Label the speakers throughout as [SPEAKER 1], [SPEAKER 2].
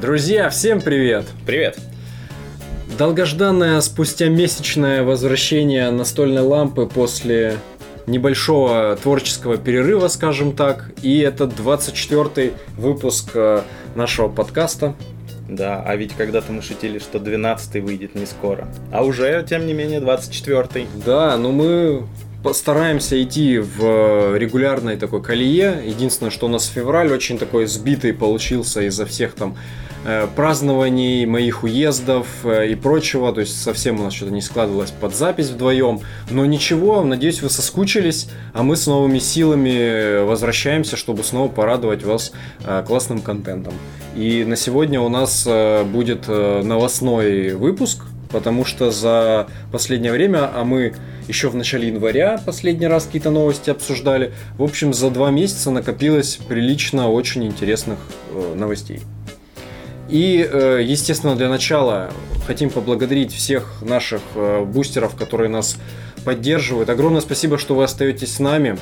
[SPEAKER 1] Друзья, всем привет!
[SPEAKER 2] Привет!
[SPEAKER 1] Долгожданное спустя месячное возвращение настольной лампы после небольшого творческого перерыва, скажем так. И это 24-й выпуск э, нашего подкаста.
[SPEAKER 2] Да, а ведь когда-то мы шутили, что 12-й выйдет не скоро. А уже, тем не менее, 24-й.
[SPEAKER 1] Да, но мы постараемся идти в регулярной такой колее. Единственное, что у нас февраль очень такой сбитый получился из-за всех там э, празднований, моих уездов э, и прочего. То есть совсем у нас что-то не складывалось под запись вдвоем. Но ничего, надеюсь, вы соскучились, а мы с новыми силами возвращаемся, чтобы снова порадовать вас э, классным контентом. И на сегодня у нас будет новостной выпуск, потому что за последнее время, а мы еще в начале января последний раз какие-то новости обсуждали. В общем, за два месяца накопилось прилично очень интересных э, новостей. И, э, естественно, для начала хотим поблагодарить всех наших э, бустеров, которые нас поддерживают. Огромное спасибо, что вы остаетесь с нами.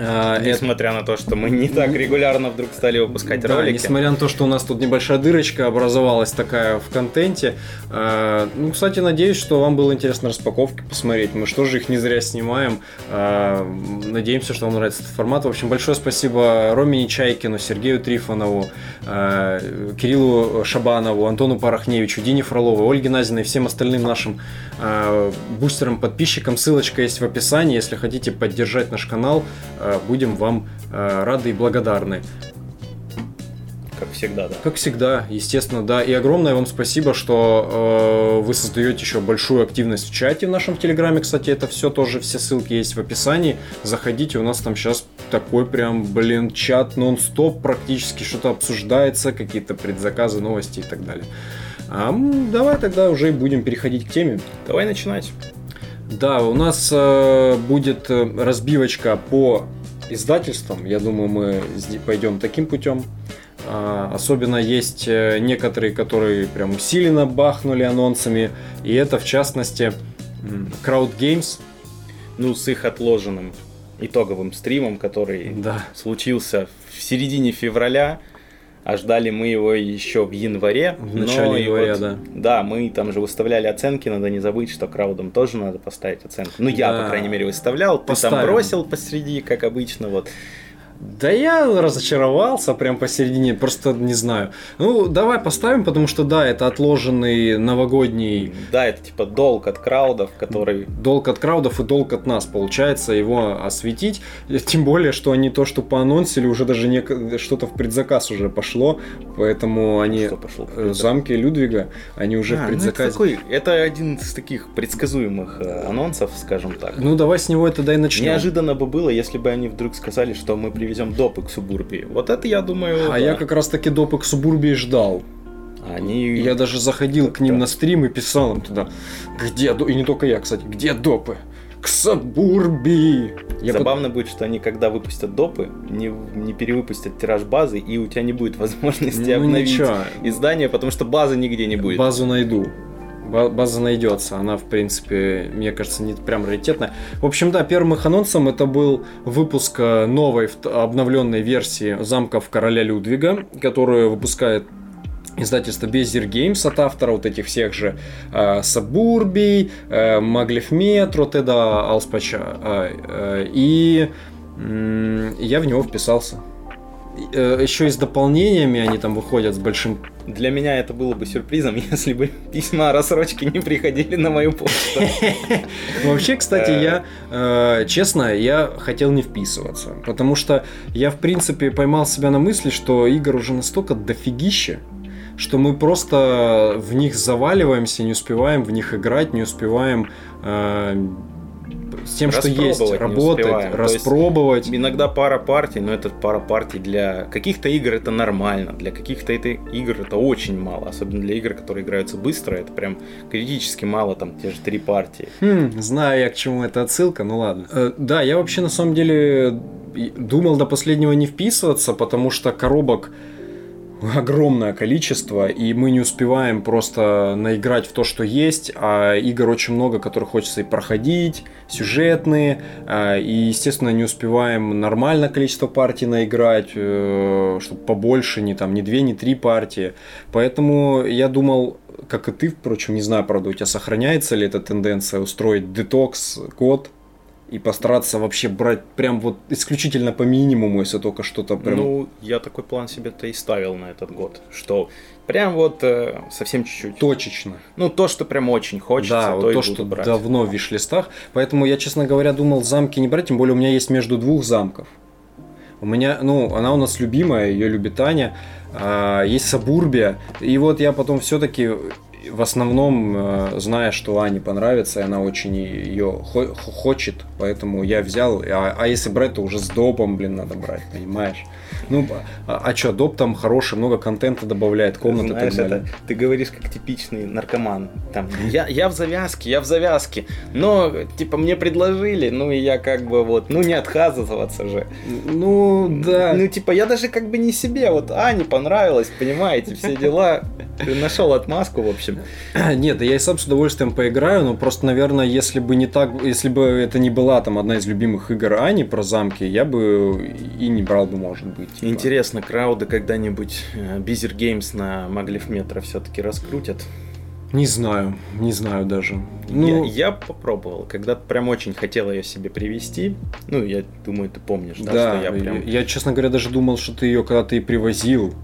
[SPEAKER 2] А, несмотря на то, что мы не так регулярно вдруг стали выпускать да, ролики.
[SPEAKER 1] Несмотря на то, что у нас тут небольшая дырочка образовалась такая в контенте. А, ну, кстати, надеюсь, что вам было интересно распаковки посмотреть. Мы что же их не зря снимаем. А, надеемся, что вам нравится этот формат. В общем, большое спасибо Ромине Чайкину, Сергею Трифонову, Кириллу Шабанову, Антону Порохневичу, Дине Фроловой, Ольге Назиной и всем остальным нашим бустерам, подписчикам. Ссылочка есть в описании. Если хотите поддержать наш канал, Э, будем вам э, рады и благодарны.
[SPEAKER 2] Как всегда, да.
[SPEAKER 1] Как всегда, естественно, да. И огромное вам спасибо, что э, вы создаете еще большую активность в чате в нашем Телеграме. Кстати, это все тоже, все ссылки есть в описании. Заходите, у нас там сейчас такой прям, блин, чат нон-стоп практически, что-то обсуждается, какие-то предзаказы, новости и так далее. А давай тогда уже будем переходить к теме.
[SPEAKER 2] Давай начинать.
[SPEAKER 1] Да, у нас э, будет э, разбивочка по издательствам. Я думаю, мы пойдем таким путем. А, особенно есть э, некоторые, которые прям усиленно бахнули анонсами. И это, в частности, Crowd Games.
[SPEAKER 2] Ну, с их отложенным итоговым стримом, который да. случился в середине февраля а ждали мы его еще в январе.
[SPEAKER 1] В начале января,
[SPEAKER 2] вот,
[SPEAKER 1] да.
[SPEAKER 2] Да, мы там же выставляли оценки, надо не забыть, что краудам тоже надо поставить оценку. Ну, я, да. по крайней мере, выставлял, Поставим. ты там бросил посреди, как обычно, вот.
[SPEAKER 1] Да я разочаровался прям посередине, просто не знаю. Ну, давай поставим, потому что да, это отложенный новогодний...
[SPEAKER 2] Да, это типа долг от краудов, который...
[SPEAKER 1] Долг от краудов и долг от нас, получается, его осветить. Тем более, что они то, что поанонсили, уже даже не... что-то в предзаказ уже пошло, поэтому они... Что пошло Замки Людвига, они уже а, в предзаказе.
[SPEAKER 2] Ну это, такой... это один из таких предсказуемых э, анонсов, скажем так.
[SPEAKER 1] Ну, давай с него это дай начнем.
[SPEAKER 2] Неожиданно бы было, если бы они вдруг сказали, что мы при привезем допы к Субурбии. Вот это, я думаю...
[SPEAKER 1] А да. я как раз таки допы к Субурбии ждал. Они... Я даже заходил к ним на стрим и писал им туда, где... И не только я, кстати, где допы? К Сабурби!
[SPEAKER 2] Я Забавно под... будет, что они, когда выпустят допы, не, не перевыпустят тираж базы, и у тебя не будет возможности ну, обновить ничего. издание, потому что базы нигде не будет.
[SPEAKER 1] Базу найду база найдется. Она, в принципе, мне кажется, не прям раритетная. В общем, да, первым их анонсом это был выпуск э, новой обновленной версии замков короля Людвига, которую выпускает издательство Безир Games от автора вот этих всех же э, Сабурбий, э, Маглев Метро, Теда Алспача. Э, э, и э, я в него вписался. Э, еще и с дополнениями они там выходят с большим
[SPEAKER 2] для меня это было бы сюрпризом, если бы письма о рассрочке не приходили на мою почту.
[SPEAKER 1] Вообще, кстати, я, э, честно, я хотел не вписываться, потому что я, в принципе, поймал себя на мысли, что игр уже настолько дофигища, что мы просто в них заваливаемся, не успеваем в них играть, не успеваем э, с тем, что есть, работать, распробовать.
[SPEAKER 2] Есть, иногда пара партий, но это пара партий для каких-то игр это нормально, для каких-то это игр это очень мало, особенно для игр, которые играются быстро, это прям критически мало, там те же три партии.
[SPEAKER 1] Хм, знаю я к чему это отсылка, ну ладно. Э, да, я вообще на самом деле думал до последнего не вписываться, потому что коробок огромное количество, и мы не успеваем просто наиграть в то, что есть, а игр очень много, которые хочется и проходить, сюжетные, а, и, естественно, не успеваем нормальное количество партий наиграть, э, чтобы побольше, не там, не две, не три партии. Поэтому я думал, как и ты, впрочем, не знаю, правда, у тебя сохраняется ли эта тенденция устроить детокс год и постараться вообще брать прям вот исключительно по минимуму, если только что-то прям...
[SPEAKER 2] Ну, я такой план себе-то и ставил на этот год, что прям вот э, совсем чуть-чуть.
[SPEAKER 1] Точечно.
[SPEAKER 2] Ну, то, что прям очень хочется,
[SPEAKER 1] да,
[SPEAKER 2] то,
[SPEAKER 1] вот то что
[SPEAKER 2] брать.
[SPEAKER 1] давно в виш-листах. Поэтому я, честно говоря, думал замки не брать, тем более у меня есть между двух замков. У меня, ну, она у нас любимая, ее любит Аня. А, есть Сабурбия. И вот я потом все-таки в основном, э, зная, что Ане понравится, и она очень ее хо- хочет, поэтому я взял. А, а если брать, то уже с допом, блин, надо брать, понимаешь? Ну, а, а что, доп там хороший, много контента добавляет, комнаты
[SPEAKER 2] Знаешь,
[SPEAKER 1] и так далее.
[SPEAKER 2] это, ты говоришь как типичный наркоман. Там, я, я в завязке, я в завязке. Но, типа, мне предложили, ну и я как бы вот, ну не отказываться же.
[SPEAKER 1] Ну, да.
[SPEAKER 2] Ну, типа, я даже как бы не себе, вот Ане понравилось, понимаете, все дела. Ты нашел отмазку, в общем.
[SPEAKER 1] Нет, я и сам с удовольствием поиграю, но просто, наверное, если бы не так, если бы это не была там одна из любимых игр Ани про замки, я бы и не брал бы, может быть. Типа.
[SPEAKER 2] Интересно, крауды когда-нибудь э, Bizzer Games на Маглев Метро все-таки раскрутят?
[SPEAKER 1] Не знаю, не знаю даже. Ну,
[SPEAKER 2] я, я попробовал, когда прям очень хотел ее себе привести. Ну, я думаю, ты помнишь, да,
[SPEAKER 1] да,
[SPEAKER 2] что я прям...
[SPEAKER 1] я, честно говоря, даже думал, что ты ее когда-то и привозил.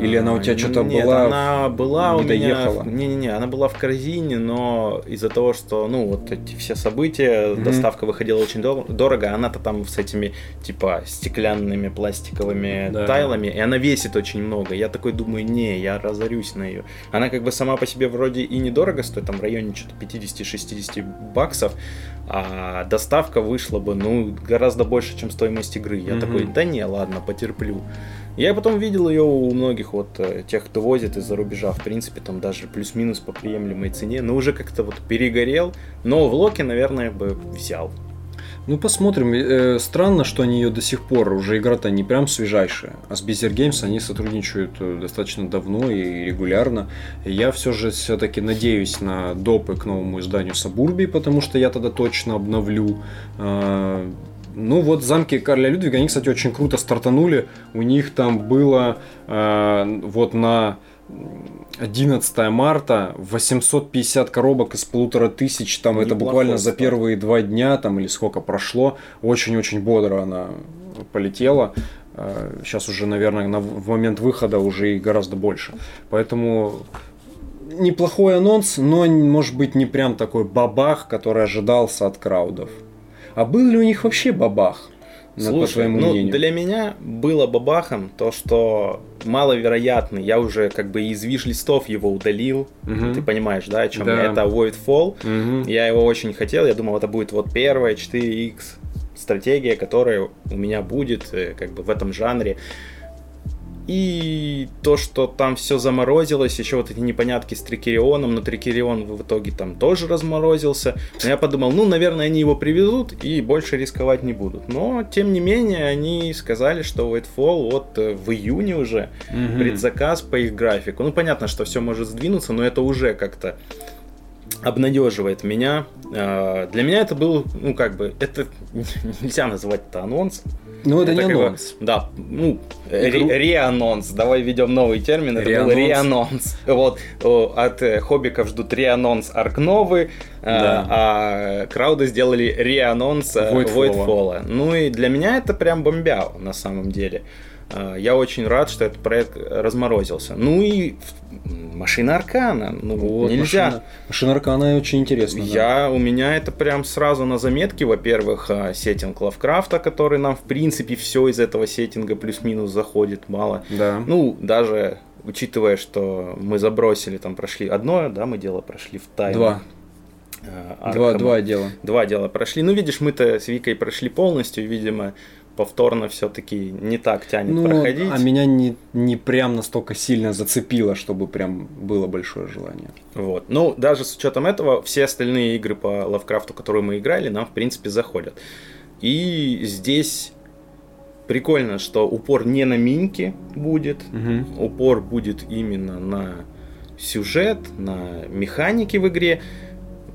[SPEAKER 1] Или она у тебя
[SPEAKER 2] А,
[SPEAKER 1] что-то
[SPEAKER 2] нет,
[SPEAKER 1] была,
[SPEAKER 2] она была у
[SPEAKER 1] не
[SPEAKER 2] меня... Не-не-не, она была в корзине, но из-за того, что, ну, вот эти все события,
[SPEAKER 1] Мгм.
[SPEAKER 2] доставка выходила очень дор- дорого, она-то там с этими, типа, стеклянными пластиковыми
[SPEAKER 1] Да.
[SPEAKER 2] тайлами, и она весит очень много. Я такой думаю, не, я разорюсь на ее. Она как бы сама по себе вроде и недорого стоит, там в районе что-то 50-60 баксов, а доставка вышла бы, ну, гораздо больше, чем стоимость игры. Я
[SPEAKER 1] Мгм.
[SPEAKER 2] такой, да не, ладно, потерплю. Я потом видел ее у многих вот э, тех, кто возит из-за рубежа, в принципе, там даже плюс-минус по приемлемой цене, но уже как-то вот перегорел, но в Локе, наверное, бы взял.
[SPEAKER 1] Ну, посмотрим. Э, странно, что они ее до сих пор, уже игра-то не прям свежайшая. А с Bezier Games они сотрудничают э, достаточно давно и регулярно. Я все же все-таки надеюсь на допы к новому изданию Сабурби, потому что я тогда точно обновлю. Ну вот замки Карля Людвига, они, кстати, очень круто стартанули. У них там было э, вот на 11 марта 850 коробок из полутора тысяч. Там это
[SPEAKER 2] Неплохой
[SPEAKER 1] буквально за первые два дня там или сколько прошло. Очень-очень бодро она полетела. Сейчас уже, наверное, на, в момент выхода уже и гораздо больше. Поэтому неплохой анонс, но может быть не прям такой бабах, который ожидался от краудов. А был ли у них вообще бабах? по
[SPEAKER 2] Слушай,
[SPEAKER 1] твоему
[SPEAKER 2] ну
[SPEAKER 1] мнению?
[SPEAKER 2] для меня было бабахом то, что маловероятный, я уже как бы из виш-листов его удалил,
[SPEAKER 1] Мгм.
[SPEAKER 2] ты понимаешь, да, о чем
[SPEAKER 1] Да.
[SPEAKER 2] я, это Voidfall,
[SPEAKER 1] Мгм.
[SPEAKER 2] Я его очень хотел, я думал, это будет вот первая 4X стратегия, которая у меня будет э, как бы в этом жанре. И то, что там все заморозилось, еще вот эти непонятки с Трикерионом, но Трикерион в итоге там тоже разморозился. Но я подумал, ну, наверное, они его привезут и больше рисковать не будут. Но, тем не менее, они сказали, что Whitefall вот э, в июне уже
[SPEAKER 1] Мгм.
[SPEAKER 2] предзаказ по их графику. Ну, понятно, что все может сдвинуться, но это уже как-то обнадеживает меня. Э, Для меня это был, ну, как бы, это нельзя называть это анонс.
[SPEAKER 1] Ну, это, не
[SPEAKER 2] как бы,
[SPEAKER 1] анонс.
[SPEAKER 2] да, ну,
[SPEAKER 1] Игру-
[SPEAKER 2] реанонс. Давай введем новый термин. Это был
[SPEAKER 1] Реанонс.
[SPEAKER 2] реанонс. Вот, от э, хоббиков ждут реанонс Арк новый, э,
[SPEAKER 1] Да.
[SPEAKER 2] а крауды сделали реанонс э,
[SPEAKER 1] Voidfall.
[SPEAKER 2] Voidfall. Ну и для меня это прям бомбял на самом деле. Э, Я очень рад, что этот проект разморозился. Ну и машина Аркана. Ну,
[SPEAKER 1] Вот,
[SPEAKER 2] нельзя.
[SPEAKER 1] Машина, машина Аркана очень интересно. да.
[SPEAKER 2] Я, у меня это прям сразу на заметке. Во-первых, а, сеттинг Лавкрафта, который нам, в принципе, все из этого сеттинга плюс-минус заходит мало.
[SPEAKER 1] Да.
[SPEAKER 2] Ну, даже учитывая, что мы забросили, там прошли одно, да, мы дело прошли в тайм.
[SPEAKER 1] Два.
[SPEAKER 2] э,
[SPEAKER 1] Два, два дела.
[SPEAKER 2] Два дела прошли. Ну, видишь, мы-то с Викой прошли полностью, видимо, повторно все-таки не так тянет
[SPEAKER 1] Ну,
[SPEAKER 2] проходить.
[SPEAKER 1] а меня не, не прям настолько сильно зацепило, чтобы прям было большое желание.
[SPEAKER 2] Вот. Ну, даже с учетом этого, все остальные игры по Лавкрафту, которые мы играли, нам, в принципе, заходят. И здесь прикольно, что упор не на миньки будет,
[SPEAKER 1] Мгм.
[SPEAKER 2] упор будет именно на сюжет, на механики в игре.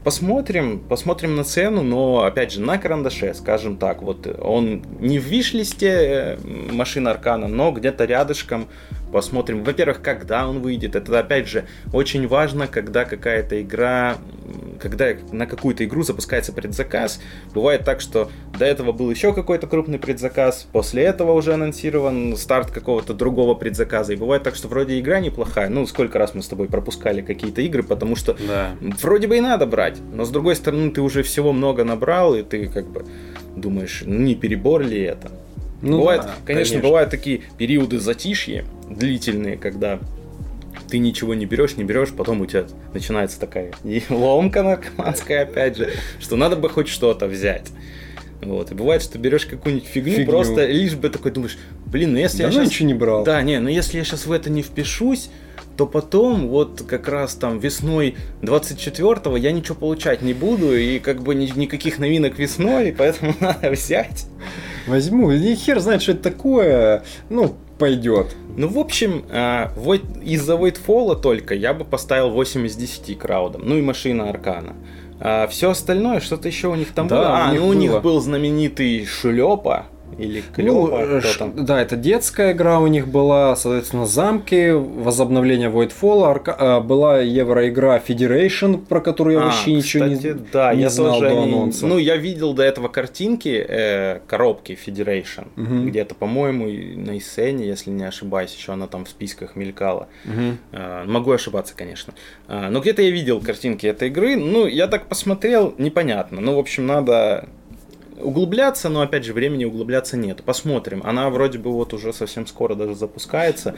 [SPEAKER 2] Посмотрим, посмотрим на цену, но опять же на карандаше, скажем так, вот он не в виш-листе э, машин Аркана, но где-то рядышком. Посмотрим, во-первых, когда он выйдет. Это опять же очень важно, когда какая-то игра, когда на какую-то игру запускается предзаказ. Бывает так, что до этого был еще какой-то крупный предзаказ, после этого уже анонсирован старт какого-то другого предзаказа. И бывает так, что вроде игра неплохая. Ну, сколько раз мы с тобой пропускали какие-то игры, потому что
[SPEAKER 1] Да.
[SPEAKER 2] Вроде бы и надо брать, но с другой стороны ты уже всего много набрал, и ты как бы думаешь, ну не перебор ли это?
[SPEAKER 1] Ну
[SPEAKER 2] бывает,
[SPEAKER 1] да,
[SPEAKER 2] конечно, бывают такие периоды затишья длительные, когда ты ничего не берешь, не берешь, потом у тебя начинается такая ломка наркоманская, опять же, что надо бы хоть что-то взять. Вот. И бывает, что берешь какую-нибудь фигню,
[SPEAKER 1] Фигню.
[SPEAKER 2] просто лишь бы такой думаешь, блин, ну если
[SPEAKER 1] Давно
[SPEAKER 2] я щас-
[SPEAKER 1] ничего не брал.
[SPEAKER 2] да, не, но если я сейчас в это не впишусь, то потом, вот как раз там весной 24-го я ничего получать не буду, и как бы ни- никаких новинок весной, поэтому надо взять.
[SPEAKER 1] Возьму. И хер знает, что это такое. Ну, пойдет.
[SPEAKER 2] Ну, в общем, а, из-за Voidfall только я бы поставил 8 из 10 краудом, ну и машина Аркана. все остальное, что-то еще у них там
[SPEAKER 1] Да,
[SPEAKER 2] было. А,
[SPEAKER 1] у них
[SPEAKER 2] ну у них был знаменитый Шлепа или
[SPEAKER 1] Ну,
[SPEAKER 2] Клёпа,
[SPEAKER 1] э,
[SPEAKER 2] кто там.
[SPEAKER 1] да, это детская игра у них была, соответственно, замки, возобновление Voidfall, арка- а, была евроигра Federation, про которую я
[SPEAKER 2] А,
[SPEAKER 1] вообще ничего не,
[SPEAKER 2] кстати, да,
[SPEAKER 1] не
[SPEAKER 2] я
[SPEAKER 1] знал
[SPEAKER 2] тоже
[SPEAKER 1] до анонса.
[SPEAKER 2] Ну, я видел до этого картинки э, коробки Federation.
[SPEAKER 1] Мгм.
[SPEAKER 2] Где-то, по-моему, на Исене, если не ошибаюсь, еще она там в списках мелькала.
[SPEAKER 1] Мгм.
[SPEAKER 2] Э, могу ошибаться, конечно. А, но где-то я видел картинки этой игры. Ну, я так посмотрел, непонятно. Ну, в общем, надо углубляться, но опять же времени углубляться нет. Посмотрим. Она вроде бы вот уже совсем скоро даже запускается.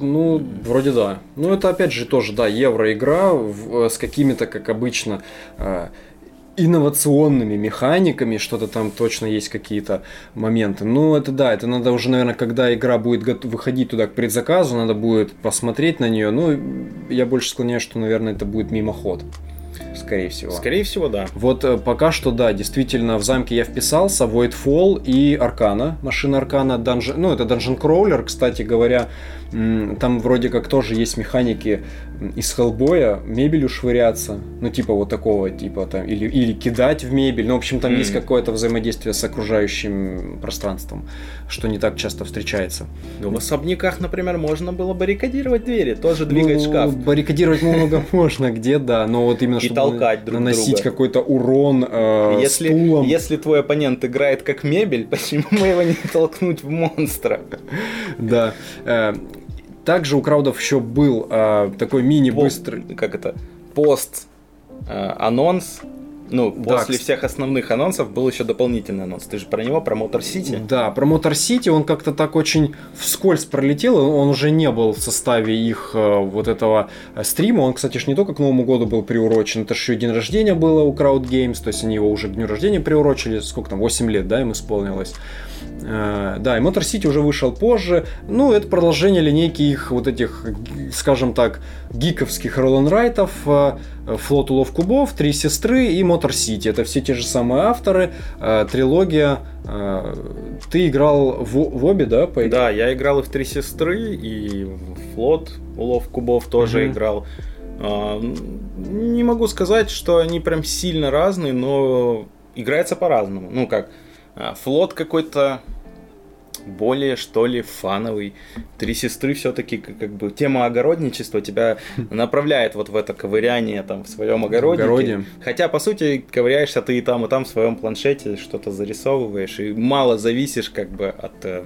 [SPEAKER 1] Ну, вроде да. Ну, это опять же тоже, да, евроигра в- э, с какими-то, как обычно, э, инновационными механиками, что-то там точно есть какие-то моменты. Ну, это да, это надо уже, наверное, когда игра будет выходить туда к предзаказу, надо будет посмотреть на нее. Ну, я больше склоняюсь, что, наверное, это будет мимоход, скорее всего.
[SPEAKER 2] Скорее всего, да.
[SPEAKER 1] Вот э, пока что, да, действительно, в замке я вписался, Voidfall и Аркана, машина Аркана, Dungeon, ну, это Dungeon Crawler, кстати говоря, там вроде как тоже есть механики из Хеллбоя, мебелью швыряться, ну, типа вот такого, типа там, или, или кидать в мебель, ну, в общем, там
[SPEAKER 2] Мгм.
[SPEAKER 1] есть какое-то взаимодействие с окружающим пространством, что не так часто встречается.
[SPEAKER 2] Ну, в особняках, например, можно было баррикадировать двери, тоже двигать
[SPEAKER 1] Ну,
[SPEAKER 2] шкаф.
[SPEAKER 1] Баррикадировать много можно, где, да, но вот именно
[SPEAKER 2] И
[SPEAKER 1] чтобы
[SPEAKER 2] толкать друг
[SPEAKER 1] наносить какой-то урон э,
[SPEAKER 2] Если,
[SPEAKER 1] стулом.
[SPEAKER 2] если твой оппонент играет как мебель, почему бы его не толкнуть в монстра?
[SPEAKER 1] Да. Также у краудов еще был э, такой мини-быстрый...
[SPEAKER 2] Как это? Пост э, анонс. Ну,
[SPEAKER 1] Да,
[SPEAKER 2] после всех основных анонсов был еще дополнительный анонс. Ты же про него, про Мотор Сити?
[SPEAKER 1] Да, про Мотор Сити он как-то так очень вскользь пролетел, он уже не был в составе их э, вот этого э, стрима. Он, кстати, ж не только к Новому году был приурочен, это еще и день рождения было у Crowd Games, то есть они его уже к дню рождения приурочили, сколько там, 8 лет, да, им исполнилось. Э, Да, и Мотор Сити уже вышел позже. Ну, это продолжение линейки их вот этих, скажем так, гиковских роллнрайтов. Флот улов кубов, Три сестры и Мотор Сити. Это все те же самые авторы. э, Трилогия. э, Ты играл в, в обе, да, по
[SPEAKER 2] Да, я играл и в Три сестры, и в Флот, улов кубов тоже
[SPEAKER 1] Мгм.
[SPEAKER 2] играл. М, Не могу сказать, что они прям сильно разные, но играется по-разному. Ну как, а, флот какой-то более, что ли, фановый. Три сестры все-таки как бы тема огородничества тебя направляет вот в это ковыряние там в своем огороднике.
[SPEAKER 1] огороде.
[SPEAKER 2] Хотя, по сути, ковыряешься ты и там, и там в своем планшете, что-то зарисовываешь, и мало зависишь как бы от э,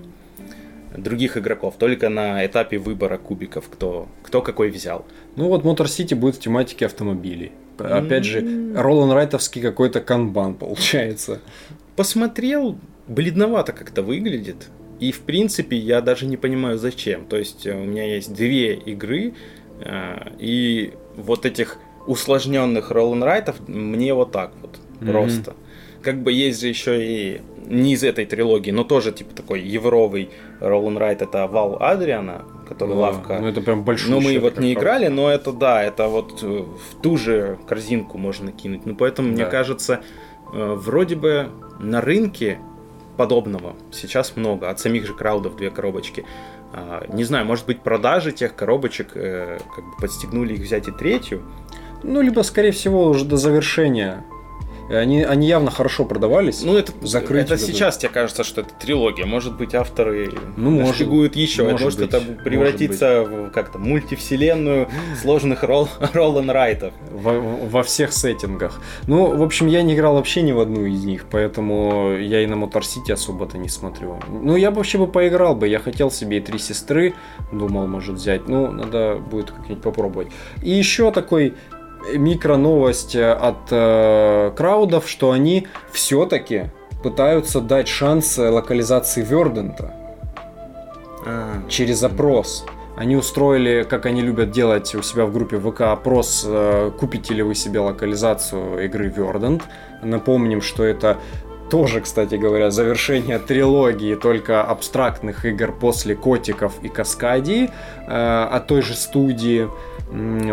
[SPEAKER 2] других игроков, только на этапе выбора кубиков, кто, кто какой взял.
[SPEAKER 1] Ну вот Мотор Сити будет в тематике автомобилей. Опять же, Ролан Райтовский какой-то канбан получается.
[SPEAKER 2] Посмотрел, бледновато как-то выглядит. И, в принципе, я даже не понимаю, зачем. То есть, э, у меня есть две игры, э, и вот этих усложненных роллнрайтов мне вот так вот
[SPEAKER 1] Мгм.
[SPEAKER 2] просто. Как бы есть же еще и не из этой трилогии, но тоже типа такой евровый роллнрайт, это Вал Адриана, который
[SPEAKER 1] Да,
[SPEAKER 2] лавка.
[SPEAKER 1] Ну это прям большой.
[SPEAKER 2] Но мы вот не играли, но это да, это вот э, в ту же корзинку можно кинуть. Ну поэтому мне
[SPEAKER 1] Да.
[SPEAKER 2] кажется, э, вроде бы на рынке подобного сейчас много. От самих же краудов две коробочки. А, не знаю, может быть, продажи тех коробочек э, как бы подстегнули их взять и третью.
[SPEAKER 1] Ну, либо, скорее всего, уже до завершения они, они явно хорошо продавались.
[SPEAKER 2] Ну, это, закрыть это сейчас тебе кажется, что это трилогия. Может быть, авторы
[SPEAKER 1] ну, может,
[SPEAKER 2] еще. Может, может быть, это превратиться в как-то мультивселенную сложных ролл, ролл райтов.
[SPEAKER 1] Во, во всех сеттингах. Ну, в общем, я не играл вообще ни в одну из них, поэтому я и на Motor City особо-то не смотрю. Ну, я вообще бы поиграл бы. Я хотел себе и три сестры, думал, может взять. Ну, надо будет как-нибудь попробовать. И еще такой микроновость от э, краудов, что они все-таки пытаются дать шанс э, локализации Вердента а. через опрос. Они устроили, как они любят делать у себя в группе ВК, опрос, э, купите ли вы себе локализацию игры Verdant. Напомним, что это тоже, кстати говоря, завершение трилогии только абстрактных игр после Котиков и Каскадии э, от той же студии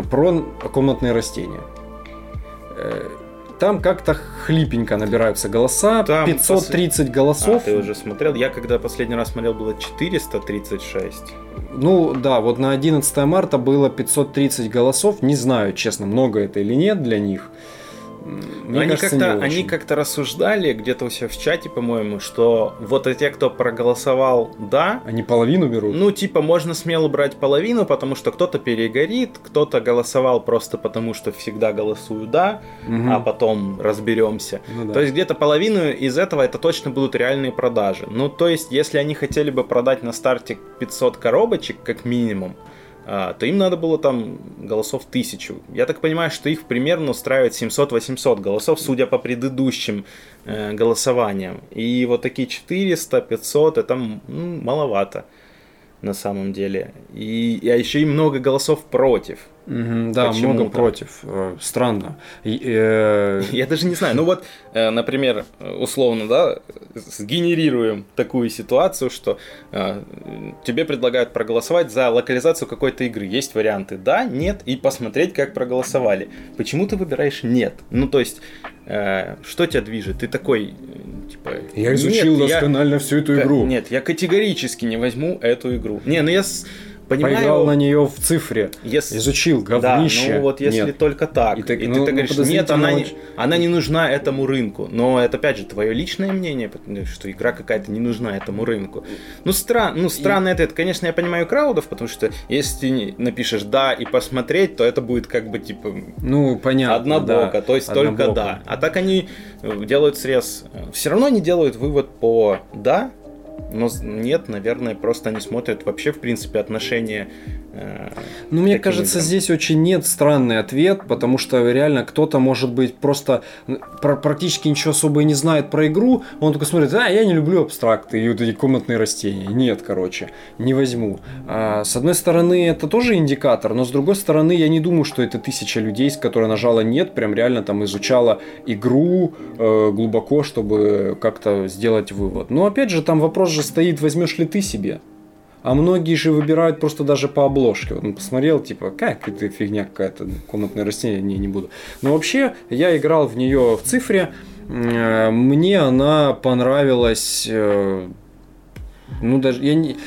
[SPEAKER 1] про комнатные растения. Э, там как-то хлипенько набираются голоса, Там 530 пос... голосов. А,
[SPEAKER 2] ты уже смотрел? Я когда последний раз смотрел, было 436.
[SPEAKER 1] Ну да, вот на 11 марта было 530 голосов. Не знаю, честно, много это или нет для них.
[SPEAKER 2] Мне они как-то они как-то рассуждали где-то у себя в чате, по-моему, что вот те, кто проголосовал да,
[SPEAKER 1] они половину берут.
[SPEAKER 2] Ну типа можно смело брать половину, потому что кто-то перегорит, кто-то голосовал просто потому, что всегда голосую да, угу. а потом разберемся. Ну, да. То есть где-то половину из этого это точно будут реальные продажи. Ну то есть если они хотели бы продать на старте 500 коробочек как минимум, то им надо было там голосов тысячу. Я так понимаю, что их примерно устраивает 700-800 голосов, судя по предыдущим э, голосованиям. И вот такие 400-500 это ну, маловато на самом деле. И, а еще и много голосов против.
[SPEAKER 1] Mm-hmm, да, много против. Э, странно.
[SPEAKER 2] Э... Я даже не знаю. Ну вот, э, например, условно, да, сгенерируем такую ситуацию, что тебе предлагают проголосовать за локализацию какой-то игры. Есть варианты да, нет, и посмотреть, как проголосовали. Почему ты выбираешь нет? Ну, то есть, что тебя движет? Ты такой, типа...
[SPEAKER 1] Я изучил досконально я... всю эту игру.
[SPEAKER 2] Нет, я категорически не возьму эту игру. Не, ну я
[SPEAKER 1] понимаю... Поиграл на нее в цифре, если... изучил говнище.
[SPEAKER 2] Да, ну вот если нет. только так. И, так, и ну, ты, ты ну, говоришь, нет, она, не, она не нужна этому рынку. Но это, опять же, твое личное мнение, что игра какая-то не нужна этому рынку. Ну, стран, ну странно и... это, это, конечно, я понимаю краудов, потому что если ты напишешь «да» и посмотреть, то это будет как бы, типа,
[SPEAKER 1] ну, понятно,
[SPEAKER 2] однобоко, да. то есть однобоко. только «да». А так они э, делают срез. Все равно они делают вывод по «да», но нет, наверное, просто они смотрят вообще, в принципе, отношения
[SPEAKER 1] ну, мне кажется, играм. здесь очень нет странный ответ, потому что реально кто-то, может быть, просто практически ничего особо и не знает про игру, он только смотрит, а, я не люблю абстракты и вот эти комнатные растения. Нет, короче, не возьму. А, с одной стороны, это тоже индикатор, но с другой стороны, я не думаю, что это тысяча людей, с которой нажала нет, прям реально там изучала игру э, глубоко, чтобы как-то сделать вывод. Но опять же, там вопрос же стоит, возьмешь ли ты себе. А многие же выбирают просто даже по обложке. Вот он посмотрел, типа, как это фигня какая-то, комнатное растение, не, не буду. Но вообще, я играл в нее в цифре, э, мне она понравилась, э, ну даже, я не,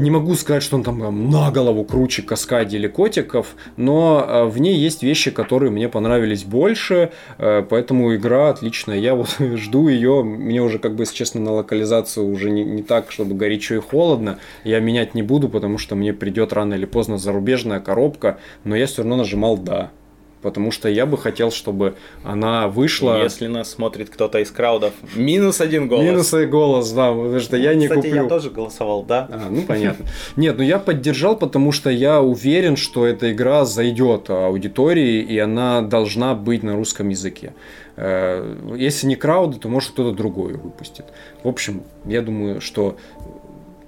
[SPEAKER 1] не могу сказать, что он там на голову круче Каскади или Котиков, но э, в ней есть вещи, которые мне понравились больше, э, поэтому игра отличная. Я вот жду ее, мне уже, как бы, если честно, на локализацию уже не, не так, чтобы горячо и холодно. Я менять не буду, потому что мне придет рано или поздно зарубежная коробка, но я все равно нажимал «да» потому что я бы хотел, чтобы она вышла...
[SPEAKER 2] Если нас смотрит кто-то из краудов, минус один голос.
[SPEAKER 1] Минус один голос, да, потому что я не
[SPEAKER 2] Кстати,
[SPEAKER 1] куплю.
[SPEAKER 2] я тоже голосовал, да.
[SPEAKER 1] А, ну понятно. Нет, ну я поддержал, потому что я уверен, что эта игра зайдет аудитории, и она должна быть на русском языке. Э, если не крауды, то может кто-то другой выпустит. В общем, я думаю, что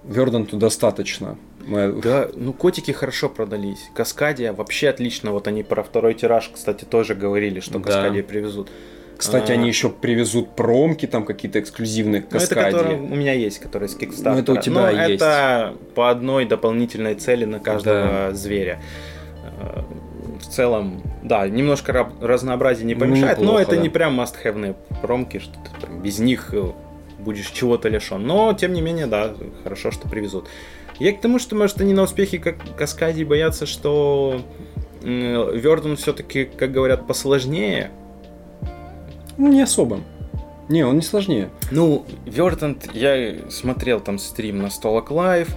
[SPEAKER 1] Верданту достаточно
[SPEAKER 2] мы... Да, ну котики хорошо продались. Каскадия вообще отлично. Вот они про второй тираж, кстати, тоже говорили, что да. Каскадия привезут.
[SPEAKER 1] Кстати, а... они еще привезут промки, там какие-то эксклюзивные.
[SPEAKER 2] Ну, это у меня есть, которые с Kickstarter.
[SPEAKER 1] Ну, это у тебя
[SPEAKER 2] Но
[SPEAKER 1] есть.
[SPEAKER 2] это по одной дополнительной цели на каждого да. зверя. Э, в целом, да, немножко разнообразия не помешает, ну, неплохо, но это да. не прям must-have промки, что там без них э, будешь чего-то лишен. Но, тем не менее, да, хорошо, что привезут. Я к тому, что, может, они на успехе как Каскади боятся, что Верден все-таки, как говорят, посложнее.
[SPEAKER 1] Ну, не особо. Не, он не сложнее.
[SPEAKER 2] Ну, Вердант, я смотрел там стрим на Столок Лайв,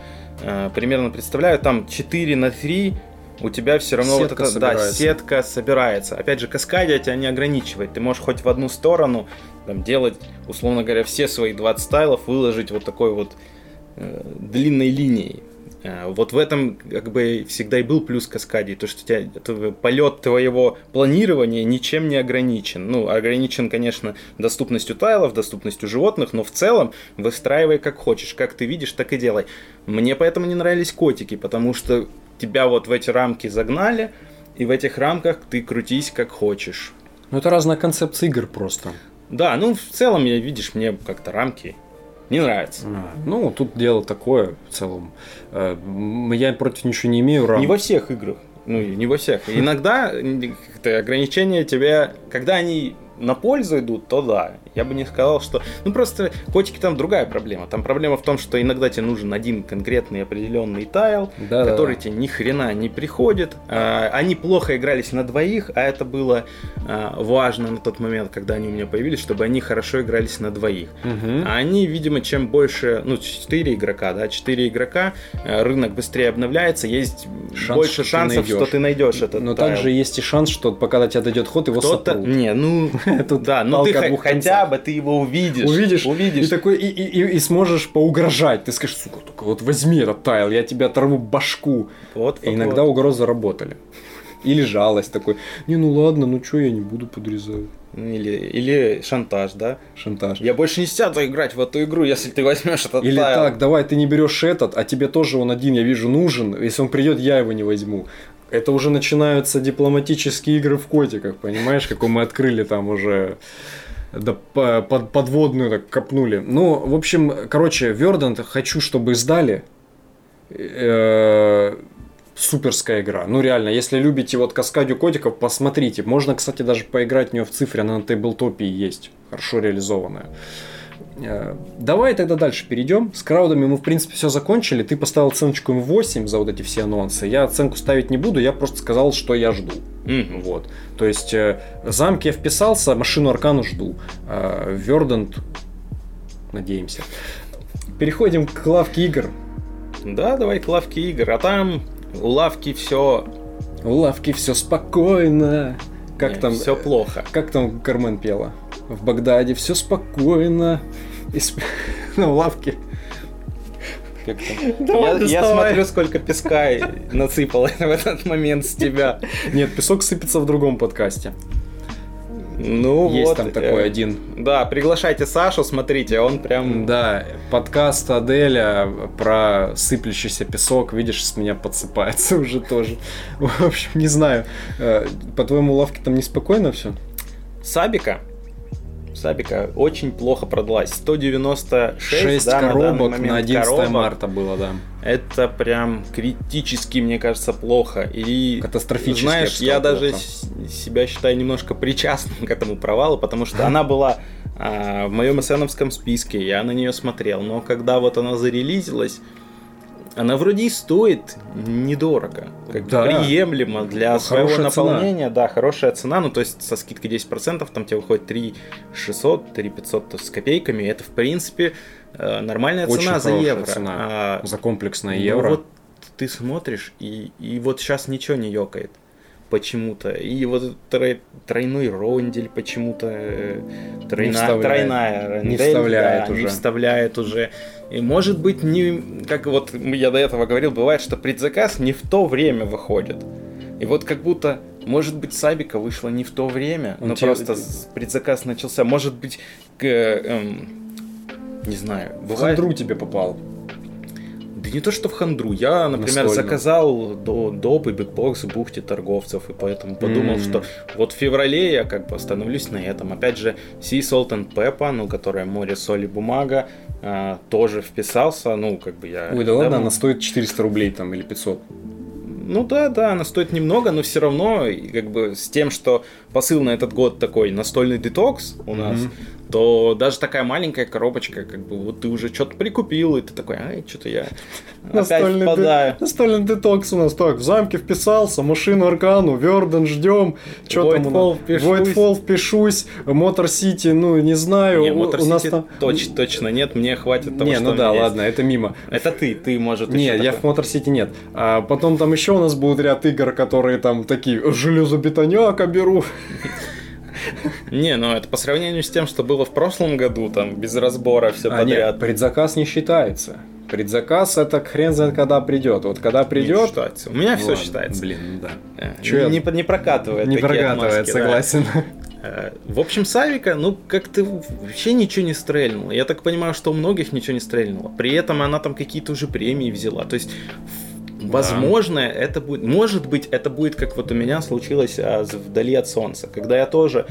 [SPEAKER 2] э, примерно представляю, там 4 на 3 у тебя все равно
[SPEAKER 1] сетка
[SPEAKER 2] вот эта, да, сетка собирается. Опять же, каскадия тебя не ограничивает. Ты можешь хоть в одну сторону там, делать, условно говоря, все свои 20 стайлов, выложить вот такой вот длинной линией. Э, вот в этом как бы всегда и был плюс каскадии, то что тебя это, полет твоего планирования ничем не ограничен. Ну, ограничен, конечно, доступностью тайлов, доступностью животных, но в целом выстраивай как хочешь, как ты видишь, так и делай. Мне поэтому не нравились котики, потому что тебя вот в эти рамки загнали, и в этих рамках ты крутись как хочешь.
[SPEAKER 1] Ну, это разная концепция игр просто.
[SPEAKER 2] Да, ну, в целом, я, видишь, мне как-то рамки не нравится. А,
[SPEAKER 1] ну, тут дело такое в целом. Э, я против ничего не имею.
[SPEAKER 2] Рам... Не во всех играх. Ну, не во всех. Иногда ограничения тебя, когда они на пользу идут, то да. Я бы не сказал, что... Ну, просто котики там другая проблема. Там проблема в том, что иногда тебе нужен один конкретный определенный тайл, да, который да. тебе ни хрена не приходит. А, они плохо игрались на двоих, а это было а, важно на тот момент, когда они у меня появились, чтобы они хорошо игрались на двоих. Угу. А они, видимо, чем больше... Ну, 4 игрока, да, 4 игрока, а, рынок быстрее обновляется, есть Шанс, больше шансов, что ты найдешь этот
[SPEAKER 1] Но тайл. также есть и шанс, что пока до тебя дойдет ход, его
[SPEAKER 2] Кто-то... Не, ну... Да, ну ты хотя бы ты его увидишь.
[SPEAKER 1] Увидишь, увидишь. И такой, и, и, и, и сможешь поугрожать. Ты скажешь, сука, только вот возьми этот тайл, я тебя оторву башку. Вот, и вот, иногда вот. угрозы работали. Или жалость такой, не, ну ладно, ну что я не буду подрезать.
[SPEAKER 2] Или, или шантаж, да?
[SPEAKER 1] Шантаж.
[SPEAKER 2] Я больше не сяду играть в эту игру, если ты возьмешь этот
[SPEAKER 1] Или тайл. так, давай, ты не берешь этот, а тебе тоже он один, я вижу, нужен. Если он придет, я его не возьму. Это уже начинаются дипломатические игры в котиках, понимаешь, какой мы открыли там уже да, под, подводную так копнули. Ну, в общем, короче, Вердант хочу, чтобы издали. Э, суперская игра. Ну, реально, если любите вот Каскадию котиков, посмотрите. Можно, кстати, даже поиграть в нее в цифре, она на тейблтопе есть. Хорошо реализованная. Э, давай тогда дальше перейдем. С краудами мы, в принципе, все закончили. Ты поставил оценочку им 8 за вот эти все анонсы. Я оценку ставить не буду, я просто сказал, что я жду. Mm. Вот. То есть, э, замки я вписался, машину Аркану жду. Э, Вердант, надеемся. Переходим к лавке игр.
[SPEAKER 2] Да, давай к лавке игр. А там у лавки все...
[SPEAKER 1] У лавки все спокойно. Как
[SPEAKER 2] Нет,
[SPEAKER 1] там?
[SPEAKER 2] Все плохо.
[SPEAKER 1] Как там Кармен пела? В Багдаде, все спокойно. И сп... на лавке.
[SPEAKER 2] Как там? Давай, я, я смотрю, сколько песка насыпало в этот момент с тебя.
[SPEAKER 1] Нет, песок сыпется в другом подкасте.
[SPEAKER 2] Ну,
[SPEAKER 1] есть
[SPEAKER 2] вот,
[SPEAKER 1] там такой э, один.
[SPEAKER 2] Да, приглашайте Сашу, смотрите, он прям.
[SPEAKER 1] Да, подкаст Аделя про сыплющийся песок, видишь, с меня подсыпается уже тоже. В общем, не знаю. Э, по твоему лавке там неспокойно все?
[SPEAKER 2] Сабика Сабика очень плохо продалась. 196
[SPEAKER 1] 6 да, коробок на, на 11 коробок. марта было, да.
[SPEAKER 2] Это прям критически, мне кажется, плохо. И
[SPEAKER 1] Катастрофически.
[SPEAKER 2] Знаешь, я, я даже себя считаю немножко причастным к этому провалу, потому что она была а, в моем эсеновском списке, я на нее смотрел. Но когда вот она зарелизилась, она вроде и стоит недорого, как да. приемлемо для ну, своего наполнения, цена. да, хорошая цена, ну то есть со скидкой 10% там тебе выходит 3 600, 3 500 с копейками, это в принципе э, нормальная Очень цена за евро.
[SPEAKER 1] Цена а, за комплексное евро.
[SPEAKER 2] Ну, вот ты смотришь и, и вот сейчас ничего не ёкает почему-то. И вот трой, тройной рондель почему-то э, тройна, тройная рондель,
[SPEAKER 1] не вставляет
[SPEAKER 2] да,
[SPEAKER 1] уже.
[SPEAKER 2] Не вставляет уже. И может быть, не, как вот я до этого говорил, бывает, что предзаказ не в то время выходит. И вот как будто, может быть, Сабика вышла не в то время, но тебе... просто предзаказ начался. Может быть, к, эм, не знаю,
[SPEAKER 1] бывает... В хандру тебе попал.
[SPEAKER 2] Да не то, что в хандру. Я, например, Настольно. заказал до, доп и бигбокс бухте торговцев, и поэтому подумал, что вот в феврале я как бы остановлюсь на этом. Опять же, Sea Salt and Pepper, ну, которая море, соли, бумага, а, тоже вписался, ну, как бы я...
[SPEAKER 1] Ой, да ладно, она стоит 400 рублей там или 500.
[SPEAKER 2] Ну да, да, она стоит немного, но все равно, как бы с тем, что посыл на этот год такой настольный детокс у нас, mm-hmm. То даже такая маленькая коробочка, как бы вот ты уже что-то прикупил, и ты такой, ай, что-то я опять
[SPEAKER 1] Настольный,
[SPEAKER 2] впадаю.
[SPEAKER 1] де- настольный детокс у нас так, в замке вписался, машину Аркану, Верден ждем, что там у нас?
[SPEAKER 2] впишусь.
[SPEAKER 1] Voidfall впишусь, Мотор Сити, ну не знаю,
[SPEAKER 2] Не,
[SPEAKER 1] у-
[SPEAKER 2] Motor
[SPEAKER 1] у нас там...
[SPEAKER 2] точ- точно нет, мне хватит того,
[SPEAKER 1] не, ну да,
[SPEAKER 2] меня есть.
[SPEAKER 1] ладно, это мимо.
[SPEAKER 2] Это ты, ты, может,
[SPEAKER 1] Не,
[SPEAKER 2] еще
[SPEAKER 1] я в. Мотор Сити нет. А потом там еще у нас будет ряд игр, которые там такие железобетоняка беру.
[SPEAKER 2] Не, ну это по сравнению с тем, что было в прошлом году, там, без разбора все
[SPEAKER 1] А, нет,
[SPEAKER 2] подряд.
[SPEAKER 1] предзаказ не считается. Предзаказ это хрен знает когда придет. Вот когда
[SPEAKER 2] Не
[SPEAKER 1] придет.
[SPEAKER 2] считается. У меня все
[SPEAKER 1] Ладно,
[SPEAKER 2] считается.
[SPEAKER 1] Блин, ну да.
[SPEAKER 2] Э,
[SPEAKER 1] Чё я-
[SPEAKER 2] не, не прокатывает.
[SPEAKER 1] Не прокатывает,
[SPEAKER 2] отмазки, да.
[SPEAKER 1] согласен.
[SPEAKER 2] Э, В общем, Савика, ну, как-то вообще ничего не стрельнуло. Я так понимаю, что у многих ничего не стрельнуло. При этом она там какие-то уже премии взяла. То есть, возможно, это будет... Может быть, это будет, как вот у меня случилось а, вдали от солнца. Когда я тоже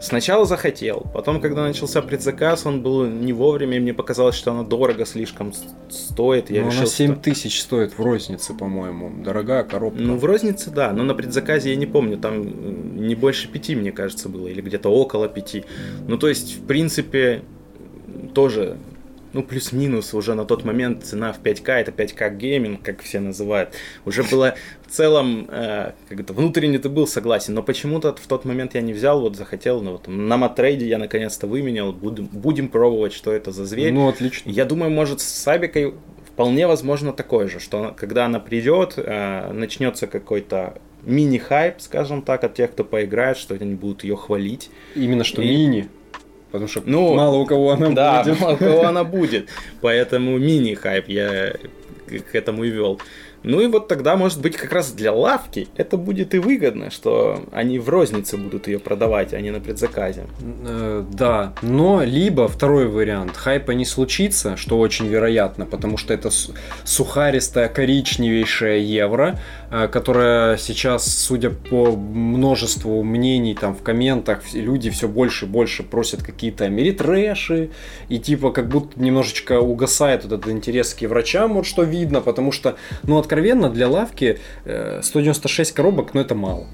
[SPEAKER 2] сначала захотел, потом, когда начался предзаказ, он был не вовремя, и мне показалось, что она дорого слишком стоит. Я
[SPEAKER 1] Ну,
[SPEAKER 2] решил,
[SPEAKER 1] она
[SPEAKER 2] что-
[SPEAKER 1] 7 тысяч стоит в рознице, по-моему. Дорогая коробка.
[SPEAKER 2] Ну, в рознице, да, но на предзаказе я не помню, там не больше пяти, мне кажется, было, или где-то около пяти. Ну, то есть, в принципе, тоже, ну, плюс-минус уже на тот момент цена в 5К, это 5К гейминг, как все называют, уже было в целом, э, как это, внутренне ты был согласен, но почему-то в тот момент я не взял, вот захотел, ну, вот, на матрейде я наконец-то выменял, будем, будем пробовать, что это за зверь.
[SPEAKER 1] Ну, отлично.
[SPEAKER 2] Я думаю, может, с Сабикой вполне возможно такое же, что когда она придет, э, начнется какой-то мини-хайп, скажем так, от тех, кто поиграет, что они будут ее хвалить.
[SPEAKER 1] Именно что
[SPEAKER 2] И-
[SPEAKER 1] мини. Потому что
[SPEAKER 2] Ну,
[SPEAKER 1] мало у кого она
[SPEAKER 2] да,
[SPEAKER 1] будет.
[SPEAKER 2] мало у кого она будет. Поэтому мини-хайп я к этому и вел. Ну и вот тогда, может быть, как раз для лавки это будет и выгодно, что они в рознице будут ее продавать, а не на предзаказе.
[SPEAKER 1] Э, Да, но либо второй вариант, хайпа не случится, что очень вероятно, потому что это сухаристая коричневейшая евро, которая сейчас, судя по множеству мнений там в комментах, люди все больше и больше просят какие-то америтрэши, и типа как будто немножечко угасает вот этот интерес к врачам, вот что видно, потому что, ну откровенно, для лавки э, 196 коробок, ну это мало.